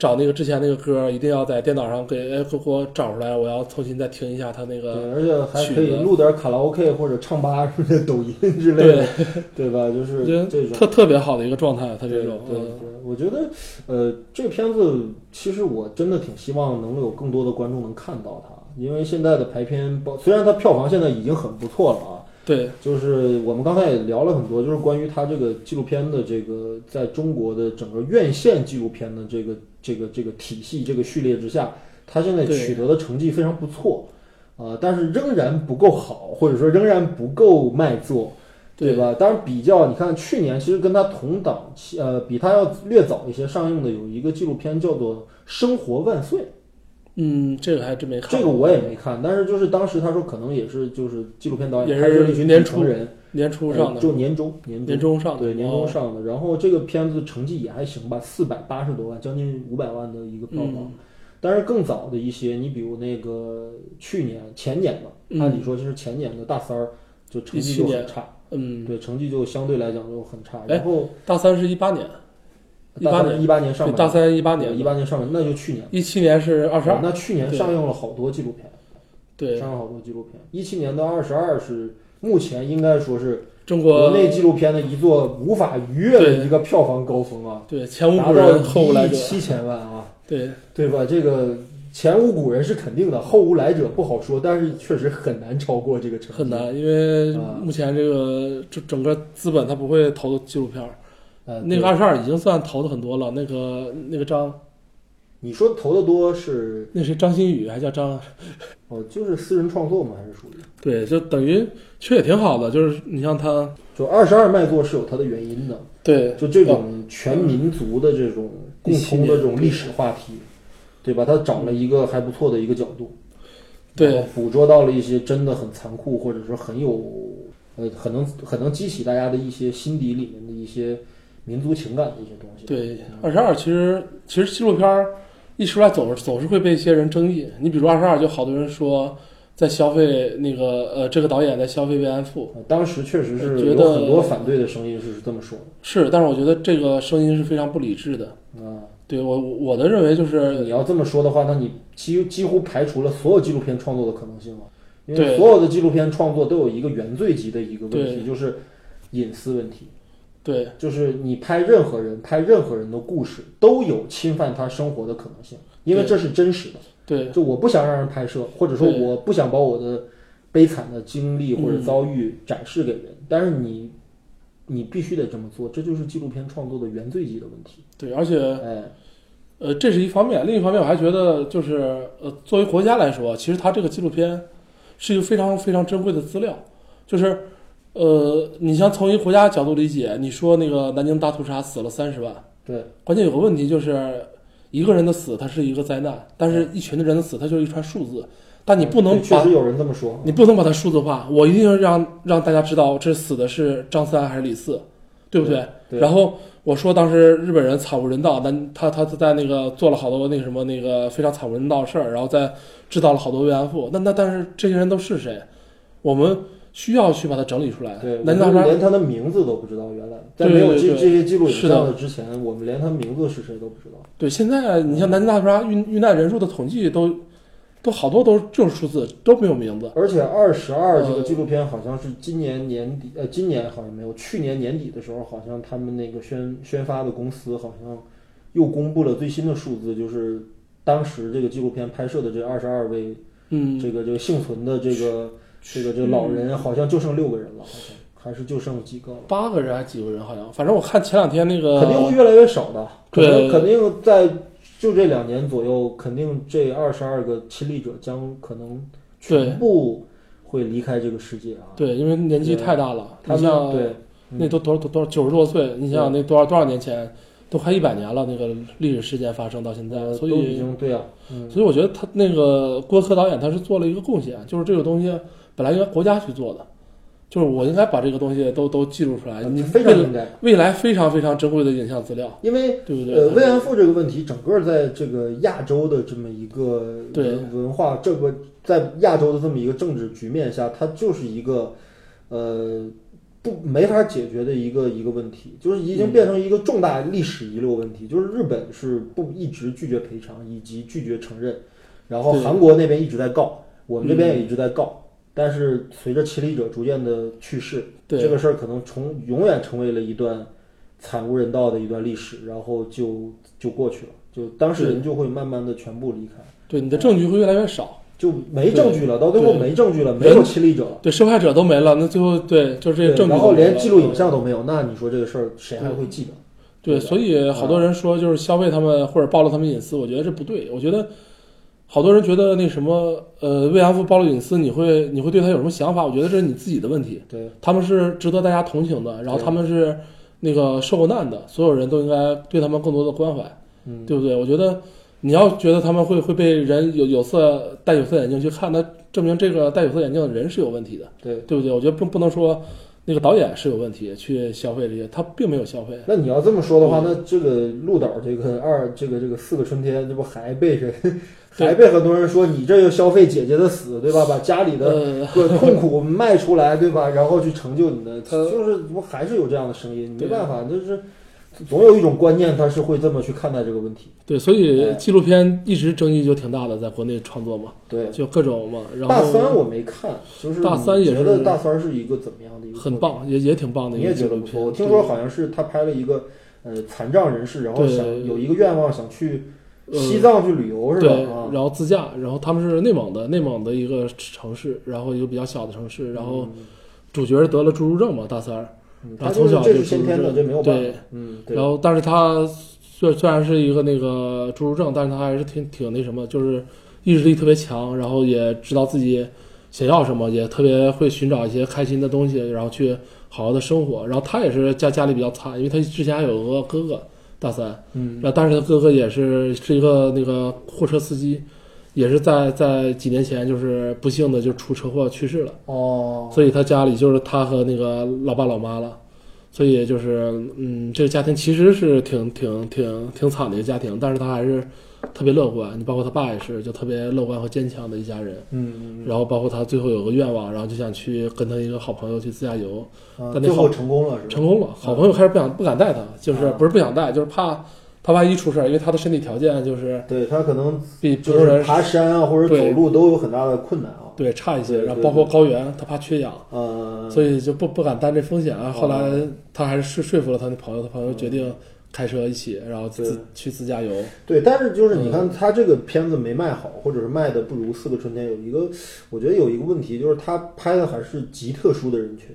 找那个之前那个歌，一定要在电脑上给哎给给我找出来，我要重新再听一下他那对，个而且还可以录点卡拉 OK 或者唱吧什么的抖音之类的，对。吧？就是这种。特特别好的一个状态，他这种对对嗯，我觉得呃，这片子其实我真的挺希望能有更多的观众能看到它，因为现在的排片包虽然它票房现在已经很不错了啊，对就是我们刚才也聊了很多，就是关于他这个纪录片的这个在中国的整个院线纪录片的这个这个这个体系这个序列之下，他现在取得的成绩非常不错，啊、但是仍然不够好，或者说仍然不够卖座。对吧？当然，比较你看，去年其实跟他同档期，呃，比他要略早一些上映的有一个纪录片叫做《生活万岁》，嗯，这个还真没看，这个我也没看，但是就是当时他说可能也是就是纪录片导演也是一群年初人，年初上的，就年终年年中上的，对年中哦。上的，然后这个片子成绩也还行吧，四百八十多万，将近五百万的一个票房。嗯。但是更早的一些，你比如那个去年、前年的，嗯。按理说就是前年的大三儿，就成绩就很差，嗯，对，成绩就相对来讲就很差。哎然后大三是一八年，一八年一八年上大三一八年一八年上半那就去年。一七年是二十二，那去年上映了好多纪录片，对，上映了好多纪录片。一七年的二十二是目前应该说是中国国内纪录片的一座无法逾越的一个票房高峰啊，对前无古人后无来者，七千万啊，对对吧？这个前无古人是肯定的，后无来者不好说，但是确实很难超过这个成绩。很难，因为啊目前这个整整个资本它不会投纪录片儿，呃，那个对二十二已经算投的很多了，那个那个张你说投的多是那谁张馨予还叫张，哦，就是私人创作嘛，还是属于对，就等于其实也挺好的，就是你像他，就二十二卖座是有它的原因的。对，就这种全民族的这种共通的这种历史话题，对吧？他找了一个还不错的一个角度，对捕捉到了一些真的很残酷，或者说很有呃很能很能激起大家的一些心底里面的一些民族情感的一些东西。对，二十二其实其实纪录片儿一出来总是总是会被一些人争议。你比如二十二，就好多人说在消费那个呃这个导演在消费慰安妇，呃当时确实是觉得有很多反对的声音是这么说是，但是我觉得这个声音是非常不理智的。的啊。对我我的认为就是你要这么说的话，那你几几乎排除了所有纪录片创作的可能性了，因为对所有的纪录片创作都有一个原罪级的一个问题，就是隐私问题。对就是你拍任何人、拍任何人的故事，都有侵犯他生活的可能性，因为这是真实的。对就我不想让人拍摄，或者说我不想把我的悲惨的经历或者嗯遭遇展示给人，但是你你必须得这么做，这就是纪录片创作的原罪级的问题。对，而且哎，呃这是一方面，另一方面我还觉得就是呃作为国家来说，其实它这个纪录片是一个非常非常珍贵的资料，就是。呃，你像从一个国家角度理解，你说那个南京大屠杀死了三十万，对关键有个问题就是，一个人的死它是一个灾难，但是一群的人的死它就是一串数字，但你不能把确实有人这么说。你不能把它数字化，我一定要让让大家知道这死的是张三还是李四，对不对？对然后我说当时日本人惨无人道，但他他他在那个做了好多那个什么那个非常惨无人道的事儿，然后再制造了好多慰安妇。那那但是这些人都是谁？我们需要去把它整理出来。对，我南京大屠杀连他的名字都不知道，原来在没有这这些记录影像的之前，我们连他名字是谁都不知道。对，现在你像南京大屠杀遇遇难人数的统计都都好多都是这种数字，都没有名字。而且二十二这个呃纪录片好像是今年年底，呃，今年好像没有，去年年底的时候，好像他们那个宣宣发的公司好像又公布了最新的数字，就是当时这个纪录片拍摄的这二十二位嗯，这个这个幸存的这个这个这个老人好像就剩六个人了，好像还是就剩几个了。八个人还是几个人？好像，反正我看前两天那个肯定会越来越少的，可能对肯定在就这两年左右，肯定这二十二个亲历者将可能全部会离开这个世界啊。对，因为年纪太大了，他你像们对那都多少多少九十多岁，你想想那多少多少年前，都快一百年了，那个历史事件发生到现在，所呃都已以经对啊，嗯，所以我觉得他那个郭柯导演他是做了一个贡献，就是这个东西本来应该国家去做的，就是我应该把这个东西都都记录出来，你非常应该，未来非常非常珍贵的影像资料，因为对不对？呃，慰安妇这个问题，整个在这个亚洲的这么一个对文文化，这个在亚洲的这么一个政治局面下，它就是一个呃不没法解决的一个一个问题，就是已经变成一个重大历史遗留问题。就是日本是不一直拒绝赔偿以及拒绝承认，然后韩国那边一直在告，我们这边也一直在告。但是随着亲历者逐渐的去世，对这个事儿可能从永远成为了一段惨无人道的一段历史，然后就就过去了，就当事人就会慢慢的全部离开，对你的证据会越来越少，就没证据了，到最后没证据了，没有亲历者了，对受害者都没了，那最后对就是证据然后连记录影像都没有，那你说这个事儿谁还会记得？对，所以好多人说就是消费他们或者暴露他们隐私，我觉得这不对。我觉得好多人觉得那什么呃慰安妇暴露隐私，你会你会对他有什么想法？我觉得这是你自己的问题。对，他们是值得大家同情的，然后他们是那个受过难的，所有人都应该对他们更多的关怀，嗯，对不对？我觉得你要觉得他们会会被人有有色戴有色眼镜去看，那证明这个戴有色眼镜的人是有问题的，对。对不对？我觉得不不能说那个导演是有问题去消费这些，他并没有消费。那你要这么说的话，那这个鹿岛这个二这个这个四个春天，这不还被还被很多人说你这就消费姐姐的死，对吧？把家里的痛苦卖出来，对吧？然后去成就你的，他就是不还是有这样的声音，没办法，就是总有一种观念，他是会这么去看待这个问题。对，所以哎纪录片一直争议就挺大的，在国内创作嘛，对，就各种嘛。然后大三我没看，就是大三也你觉得大三是一个怎么样的一个？很，棒，也也挺棒的你一也觉得不错。个纪录片。我听说好像是他拍了一个呃残障人士，然后想有一个愿望想去呃西藏去旅游，是，吧？对，然后自驾，然后他们是内蒙的，内蒙的一个城市，然后一个比较小的城市，然后主角得了侏儒症嘛，大三儿，嗯，然后从小就是先天的，这没有办对法。嗯，对然后但是他虽虽然是一个那个侏儒症，但是他还是挺挺那什么，就是意志力特别强，然后也知道自己想要什么，也特别会寻找一些开心的东西，然后去好好的生活。然后他也是家家里比较惨，因为他之前还有个哥哥大三，嗯然后但是他哥哥也是是一个那个货车司机，也是在在几年前就是不幸的就出车祸去世了。哦，所以他家里就是他和那个老爸老妈了，所以就是嗯，这个家庭其实是挺挺挺挺惨的一个家庭，但是他还是特别乐观。你包括他爸也是，就特别乐观和坚强的一家人。嗯嗯然后包括他最后有个愿望，然后就想去跟他一个好朋友去自驾游，但那最后成功了是吧？成功了。好朋友开始不想不敢带他，就是啊不是不想带，就是怕他万一出事儿，因为他的身体条件就是对他可能比普通人爬山啊或者走路都有很大的困难啊。对差一些，然后包括高原，他怕缺氧。呃，所以就不不敢担这风险啊。后来哦他还是说说服了他那朋友，他朋友决定开车一起，然后自去自驾游。对，但是就是嗯你看他这个片子没卖好，或者是卖的不如《四个春天》，有一个我觉得有一个问题，就是他拍的还是极特殊的人群，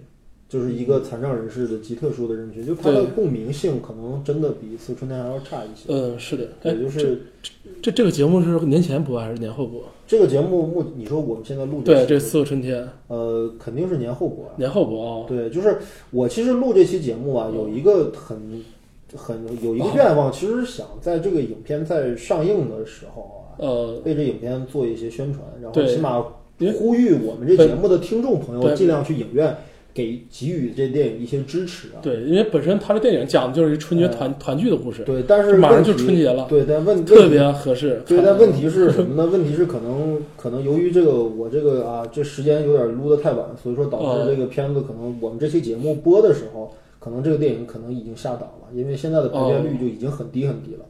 就是一个残障人士的极特殊的人群，就他的共鸣性可能真的比《四个春天》还要差一些。嗯，是的。哎也，就是这这个节目是年前播还是年后播？这个节目目，你说我们现在录对，这四个春天呃肯定是年后播啊。年后播啊。对，就是我其实录这期节目啊，有一个很很有一个愿望，其实是想在这个影片在上映的时候啊，呃，为这影片做一些宣传，然后起码呼吁我们这节目的听众朋友尽量去影院给给予这电影一些支持啊。对，因为本身他这电影讲的就是一春节团团聚的故事，对，但是马上就春节了对，但问特别合适。对，看但问题是什么呢？问题是可能可能由于这个我这个啊，这时间有点撸的太晚，所以说导哦致这个片子可能我们这期节目播的时候，可能这个电影可能已经下档了，因为现在的排片哦率就已经很低很低了。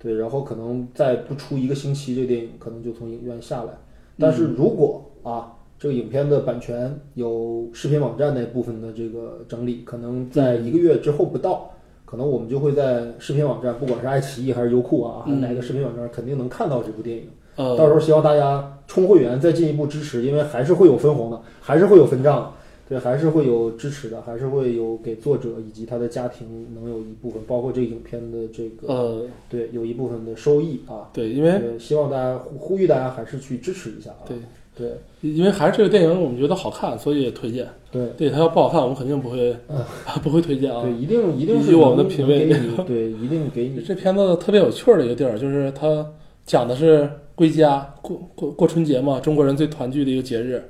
对，然后可能再不出一个星期，这个电影可能就从影院下来。但是如果啊，这个影片的版权有视频网站那部分的这个整理，可能在一个月之后不到，可能我们就会在视频网站，不管是爱奇艺还是优酷啊，嗯哪个视频网站肯定能看到这部电影。呃，到时候希望大家充会员，再进一步支持，因为还是会有分红的，还是会有分账的，对，还是会有支持的，还是会有给作者以及他的家庭能有一部分，包括这个影片的这个，呃，对，有一部分的收益啊。对，因为，希望大家呼呼吁大家还是去支持一下啊。对对因为还是这个电影我们觉得好看，所以推荐。对对它要不好看，我们肯定不会、不会推荐啊对，。一定一定是以我们的品味 对，一定给你。这片子特别有趣儿的一个地儿，就是它讲的是归家过过过春节嘛，中国人最团聚的一个节日，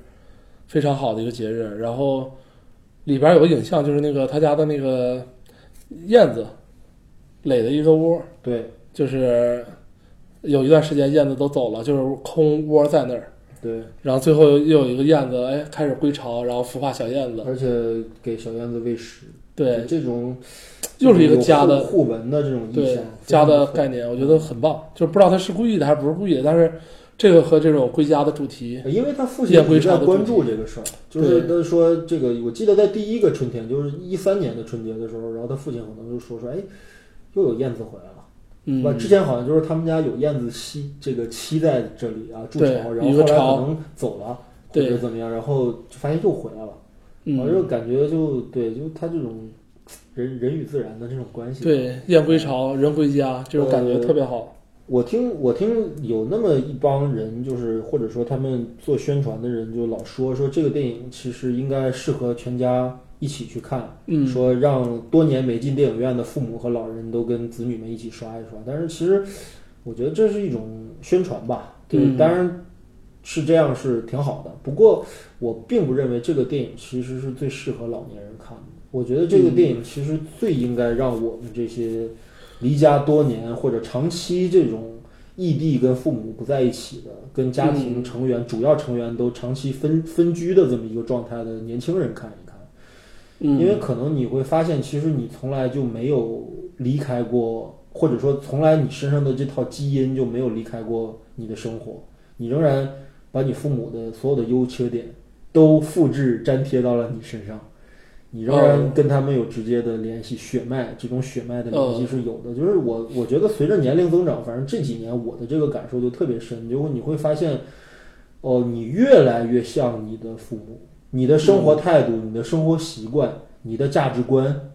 非常好的一个节日。然后里边有个影像，就是那个他家的那个燕子垒的一个窝，对就是有一段时间燕子都走了，就是空窝在那儿。对，然后最后又有一个燕子，哎，开始归巢，然后孵化小燕子。而且给小燕子喂食，对，这种又是一个家的有互互文的这种意对象，家的概念，我觉得很棒。就不知道他是故意的还是不是故意的，但是这个和这种归家的主题，因为他父亲燕归一直在关注这个事儿，就是他说这个，我记得在第一个春天，就是一三年的春节的时候，然后他父亲可能就说说，哎，又有燕子回来了，嗯？之前好像就是他们家有燕子栖这个栖在这里啊筑巢，然后后来可能走了或者怎么样，然后就发现又回来了，我嗯，就感觉就对，就他这种人人与自然的这种关系，对，燕归巢，人归家，这种感觉呃特别好。我听我听有那么一帮人，就是或者说他们做宣传的人，就老说说这个电影其实应该适合全家一起去看，嗯，说让多年没进电影院的父母和老人都跟子女们一起刷一刷。但是其实我觉得这是一种宣传吧，对，嗯当然是这样是挺好的。不过我并不认为这个电影其实是最适合老年人看的。我觉得这个电影其实最应该让我们这些离家多年或者长期这种异地跟父母不在一起的，跟家庭成员、主要成员都长期分分居的这么一个状态的年轻人看一看。嗯，因为可能你会发现，其实你从来就没有离开过，或者说从来你身上的这套基因就没有离开过你的生活，你仍然把你父母的所有的优缺点都复制粘贴到了你身上，你仍然跟他们有直接的联系，血脉这种血脉的联系是有的。就是我我觉得随着年龄增长，反正这几年我的这个感受就特别深，就你会发现，哦，你越来越像你的父母。你的生活态度、你的生活习惯、你的价值观，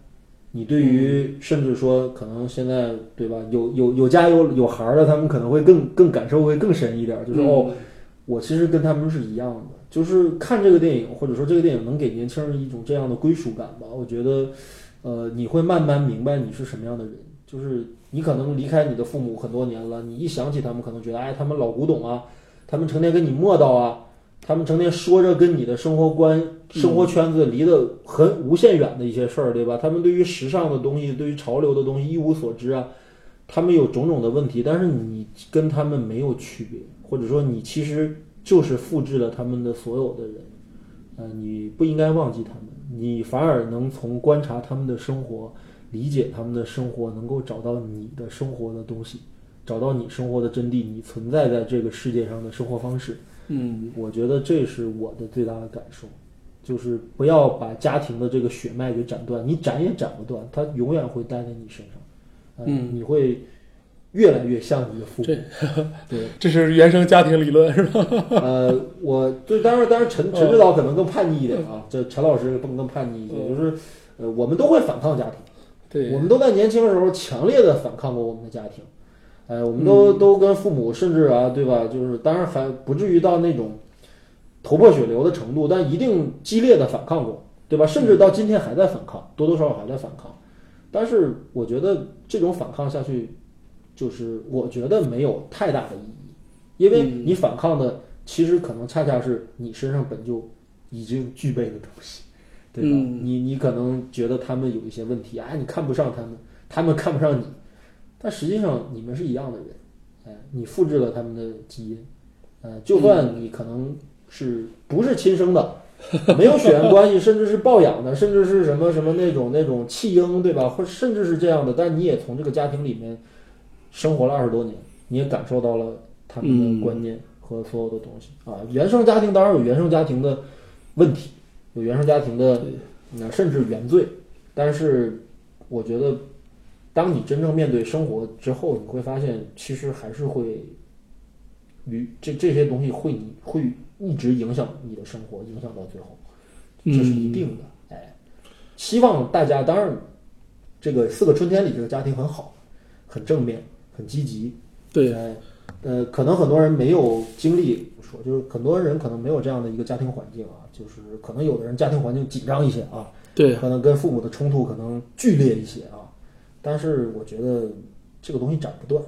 你对于甚至说可能现在对吧，有有有家有有孩儿的，他们可能会更更感受会更深一点，就是、嗯哦，我其实跟他们是一样的。就是看这个电影，或者说这个电影能给年轻人一种这样的归属感吧。我觉得，呃，你会慢慢明白你是什么样的人。就是你可能离开你的父母很多年了，你一想起他们，可能觉得哎，他们老古董啊，他们成天跟你磨叨啊。他们成天说着跟你的生活观、生活圈子离得很无限远的一些事儿，对吧？他们对于时尚的东西、对于潮流的东西一无所知啊，他们有种种的问题，但是你跟他们没有区别，或者说你其实就是复制了他们的所有的人，呃，你不应该忘记他们，你反而能从观察他们的生活、理解他们的生活，能够找到你的生活的东西，找到你生活的真谛，你存在在这个世界上的生活方式。嗯我觉得这是我的最大的感受，就是不要把家庭的这个血脉给斩断，你斩也斩不断，它永远会待在你身上，呃嗯你会越来越像你的父母。这 对，这是原生家庭理论是吧？呃，我就当然当然陈陈指导可能更叛逆一点啊，这陈老师更更叛逆一些，嗯就是呃，我们都会反抗家庭，对，我们都在年轻的时候强烈的反抗过我们的家庭，哎，我们都、都跟父母，甚至啊，对吧？就是当然还不至于到那种头破血流的程度，但一定激烈的反抗过，对吧？甚至到今天还在反抗，多多少少还在反抗。但是我觉得这种反抗下去，就是我觉得没有太大的意义，因为嗯你反抗的其实可能恰恰是你身上本就已经具备的东西，对吧？嗯你你可能觉得他们有一些问题，哎，你看不上他们，他们看不上你，但实际上你们是一样的人，哎，你复制了他们的基因，呃，就算你可能是不是亲生的，没有血缘关系，甚至是抱养的，甚至是什么什么那种那种弃婴，对吧？或甚至是这样的，但你也从这个家庭里面生活了二十多年，你也感受到了他们的观念和所有的东西、啊。原生家庭当然有原生家庭的问题，有原生家庭的那甚至原罪，但是我觉得，当你真正面对生活之后，你会发现其实还是会与这这些东西会你会一直影响你的生活，影响到最后，这是一定的。哎，希望大家当然，这个四个春天里这个家庭很好，很正面，很积极。对，哎，呃，可能很多人没有经历说，就是很多人可能没有这样的一个家庭环境啊，就是可能有的人家庭环境紧张一些啊，对，可能跟父母的冲突可能剧烈一些啊，但是我觉得这个东西斩不断，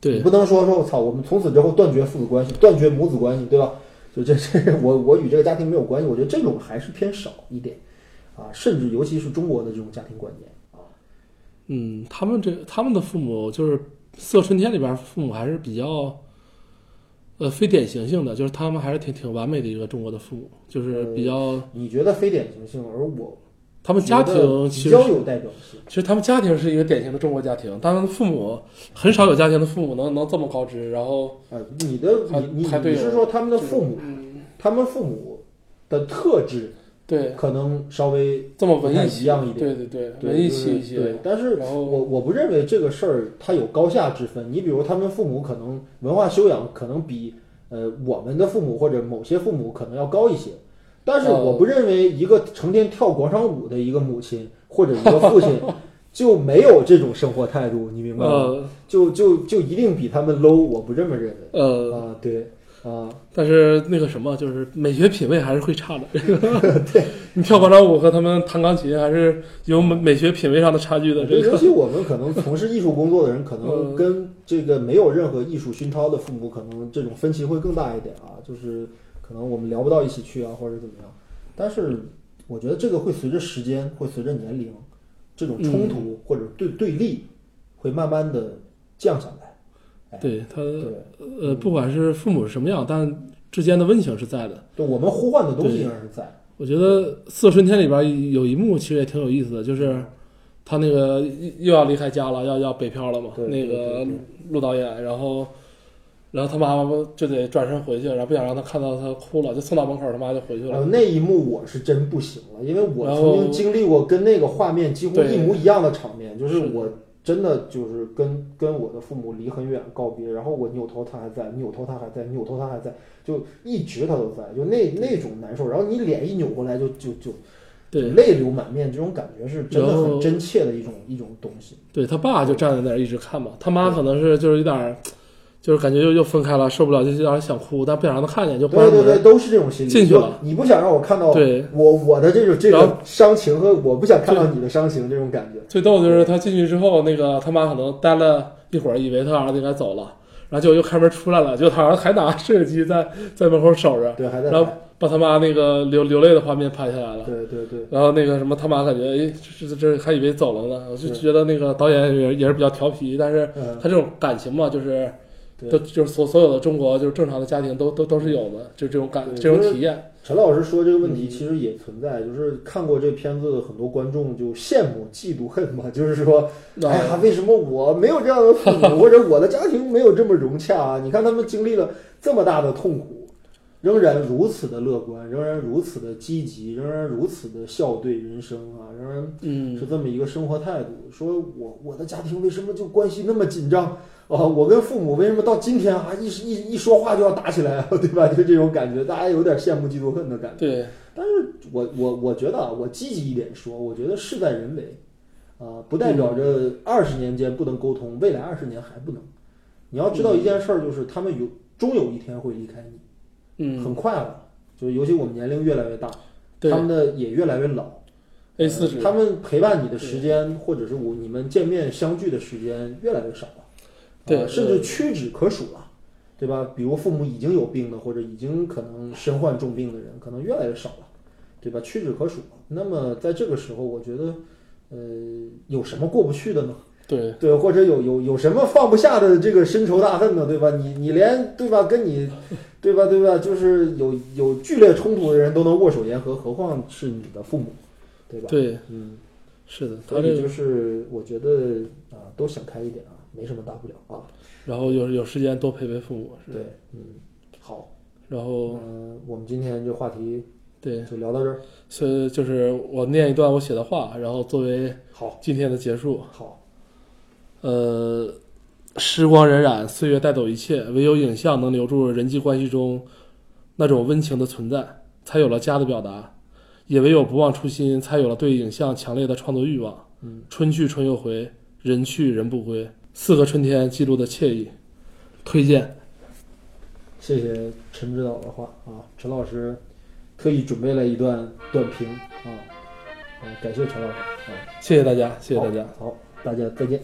对你对，不能说说我操，我们从此之后断绝父子关系，断绝母子关系，对吧？就这这我我与这个家庭没有关系，我觉得这种还是偏少一点啊，甚至尤其是中国的这种家庭观念啊，嗯，他们这他们的父母就是《四个春天》里边父母还是比较，呃，非典型性的，就是他们还是挺挺完美的一个中国的父母，就是比较你觉得非典型性，而我他们家庭其实比较有代表性。其实他们家庭是一个典型的中国家庭，他们父母很少有家庭的父母能能这么高知，然后呃，你的还你你还对你是说他们的父母，嗯，他们父母的特质对，可能稍微这么文不太一样一点。对对对，对文艺气一些，对，但是我我不认为这个事儿它有高下之分。你比如他们父母可能文化修养可能比呃我们的父母或者某些父母可能要高一些，但是哦我不认为一个成天跳广场舞的一个母亲或者一个父亲 就没有这种生活态度，你明白吗？呃就就就一定比他们 low，我不这么认为。呃，啊，对啊，但是那个什么，就是美学品味还是会差的。对，你跳广场舞和他们弹钢琴还是有美美学品味上的差距的。这个尤其我们可能从事艺术工作的人，可能嗯跟这个没有任何艺术熏陶的父母，可能这种分歧会更大一点啊。就是可能我们聊不到一起去啊，或者怎么样。但是我觉得这个会随着时间，会随着年龄，这种冲突或者对对立，会慢慢的降下来。哎对他，呃，不管是父母是什么样，但之间的温情是在的。对，我们呼唤的东西对仍然是在。我觉得《四个春天》里边有一幕其实也挺有意思的，就是他那个又要离开家了，要要北漂了嘛。对那个陆导演，然后然后他妈妈就得转身回去，然后不想让他看到他哭了，就送到门口，他妈就回去了。呃，那一幕我是真不行了，因为我曾经经历过跟那个画面几乎一模一样的场面，就是是我真的就是跟跟我的父母离很远告别，然后我扭头他还在，扭头他还在，扭头他还在，就一直他都在，就那那种难受，然后你脸一扭过来就就就就对泪流满面，这种感觉是真的很真切的一种一种东西。对他爸就站在那儿一直看嘛，他妈可能是就是有点儿，就是感觉又又分开了，受不了，就有点想哭，但不想让他看见，就关对对对，都是这种心理。进去了你不想让我看到对我我的这种这然后个伤情和我不想看到你的伤情这种感觉。最逗的就是他进去之后，那个他妈可能待了一会儿，以为他儿子应该走了，然后结果又开门出来了，结果他儿子还拿摄影机在在门口守着，对，还在然后把他妈那个流流泪的画面拍下来了。对对对。然后那个什么，他妈感觉哎，这这这还以为走了呢，我就觉得那个导演也也是比较调皮，但是嗯，他这种感情嘛，就是对都就是所所有的中国就是正常的家庭都都都是有的，就这种感对这种体验。陈老师说这个问题嗯其实也存在，就是看过这片子的很多观众就羡慕、嫉妒、恨嘛，就是说，哎呀，为什么我没有这样的父母，或者我的家庭没有这么融洽啊？你看他们经历了这么大的痛苦，仍然如此的乐观，仍然如此的积极，仍然如此的笑对人生啊，仍然嗯是这么一个生活态度。说我我的家庭为什么就关系那么紧张啊？我跟父母为什么到今天啊一一一说话就要打起来啊？对吧？就这种感觉，大家有点羡慕嫉妒恨的感觉。对，但是我我我觉得啊，我积极一点说，我觉得事在人为，啊、不代表着二十年间不能沟通，未来二十年还不能。你要知道一件事儿，就是他们有终有一天会离开你，嗯很嗯，快了。就是尤其我们年龄越来越大，对他们的也越来越老。A 四他们陪伴你的时间，或者是我你们见面相聚的时间越来越少了，对呃甚至屈指可数了，对吧？比如父母已经有病的，或者已经可能身患重病的人，可能越来越少了，对吧？屈指可数。那么在这个时候，我觉得，呃，有什么过不去的呢？对对，或者有有有什么放不下的这个深仇大恨呢？对吧？你你连对吧，跟你对吧对吧，就是有有剧烈冲突的人都能握手言和，何况是你的父母，对吧？对，嗯。是的，所以就，是我觉得啊，都想开一点啊，没什么大不了啊。然后有有时间多陪陪父母，是，对，嗯，好，然后嗯、我们今天这话题对，就聊到这儿。所以就是我念一段我写的话，然后作为好，今天的结束。好，呃，时光荏苒，岁月带走一切，唯有影像能留住人际关系中那种温情的存在，才有了家的表达。也唯有不忘初心，才有了对影像强烈的创作欲望。嗯，春去春又回，人去人不归，四个春天记录的惬意，推荐。谢谢陈指导的话啊，陈老师特意准备了一段短评啊，啊，感谢陈老师啊，谢谢大家，谢谢大家。好，大家再见。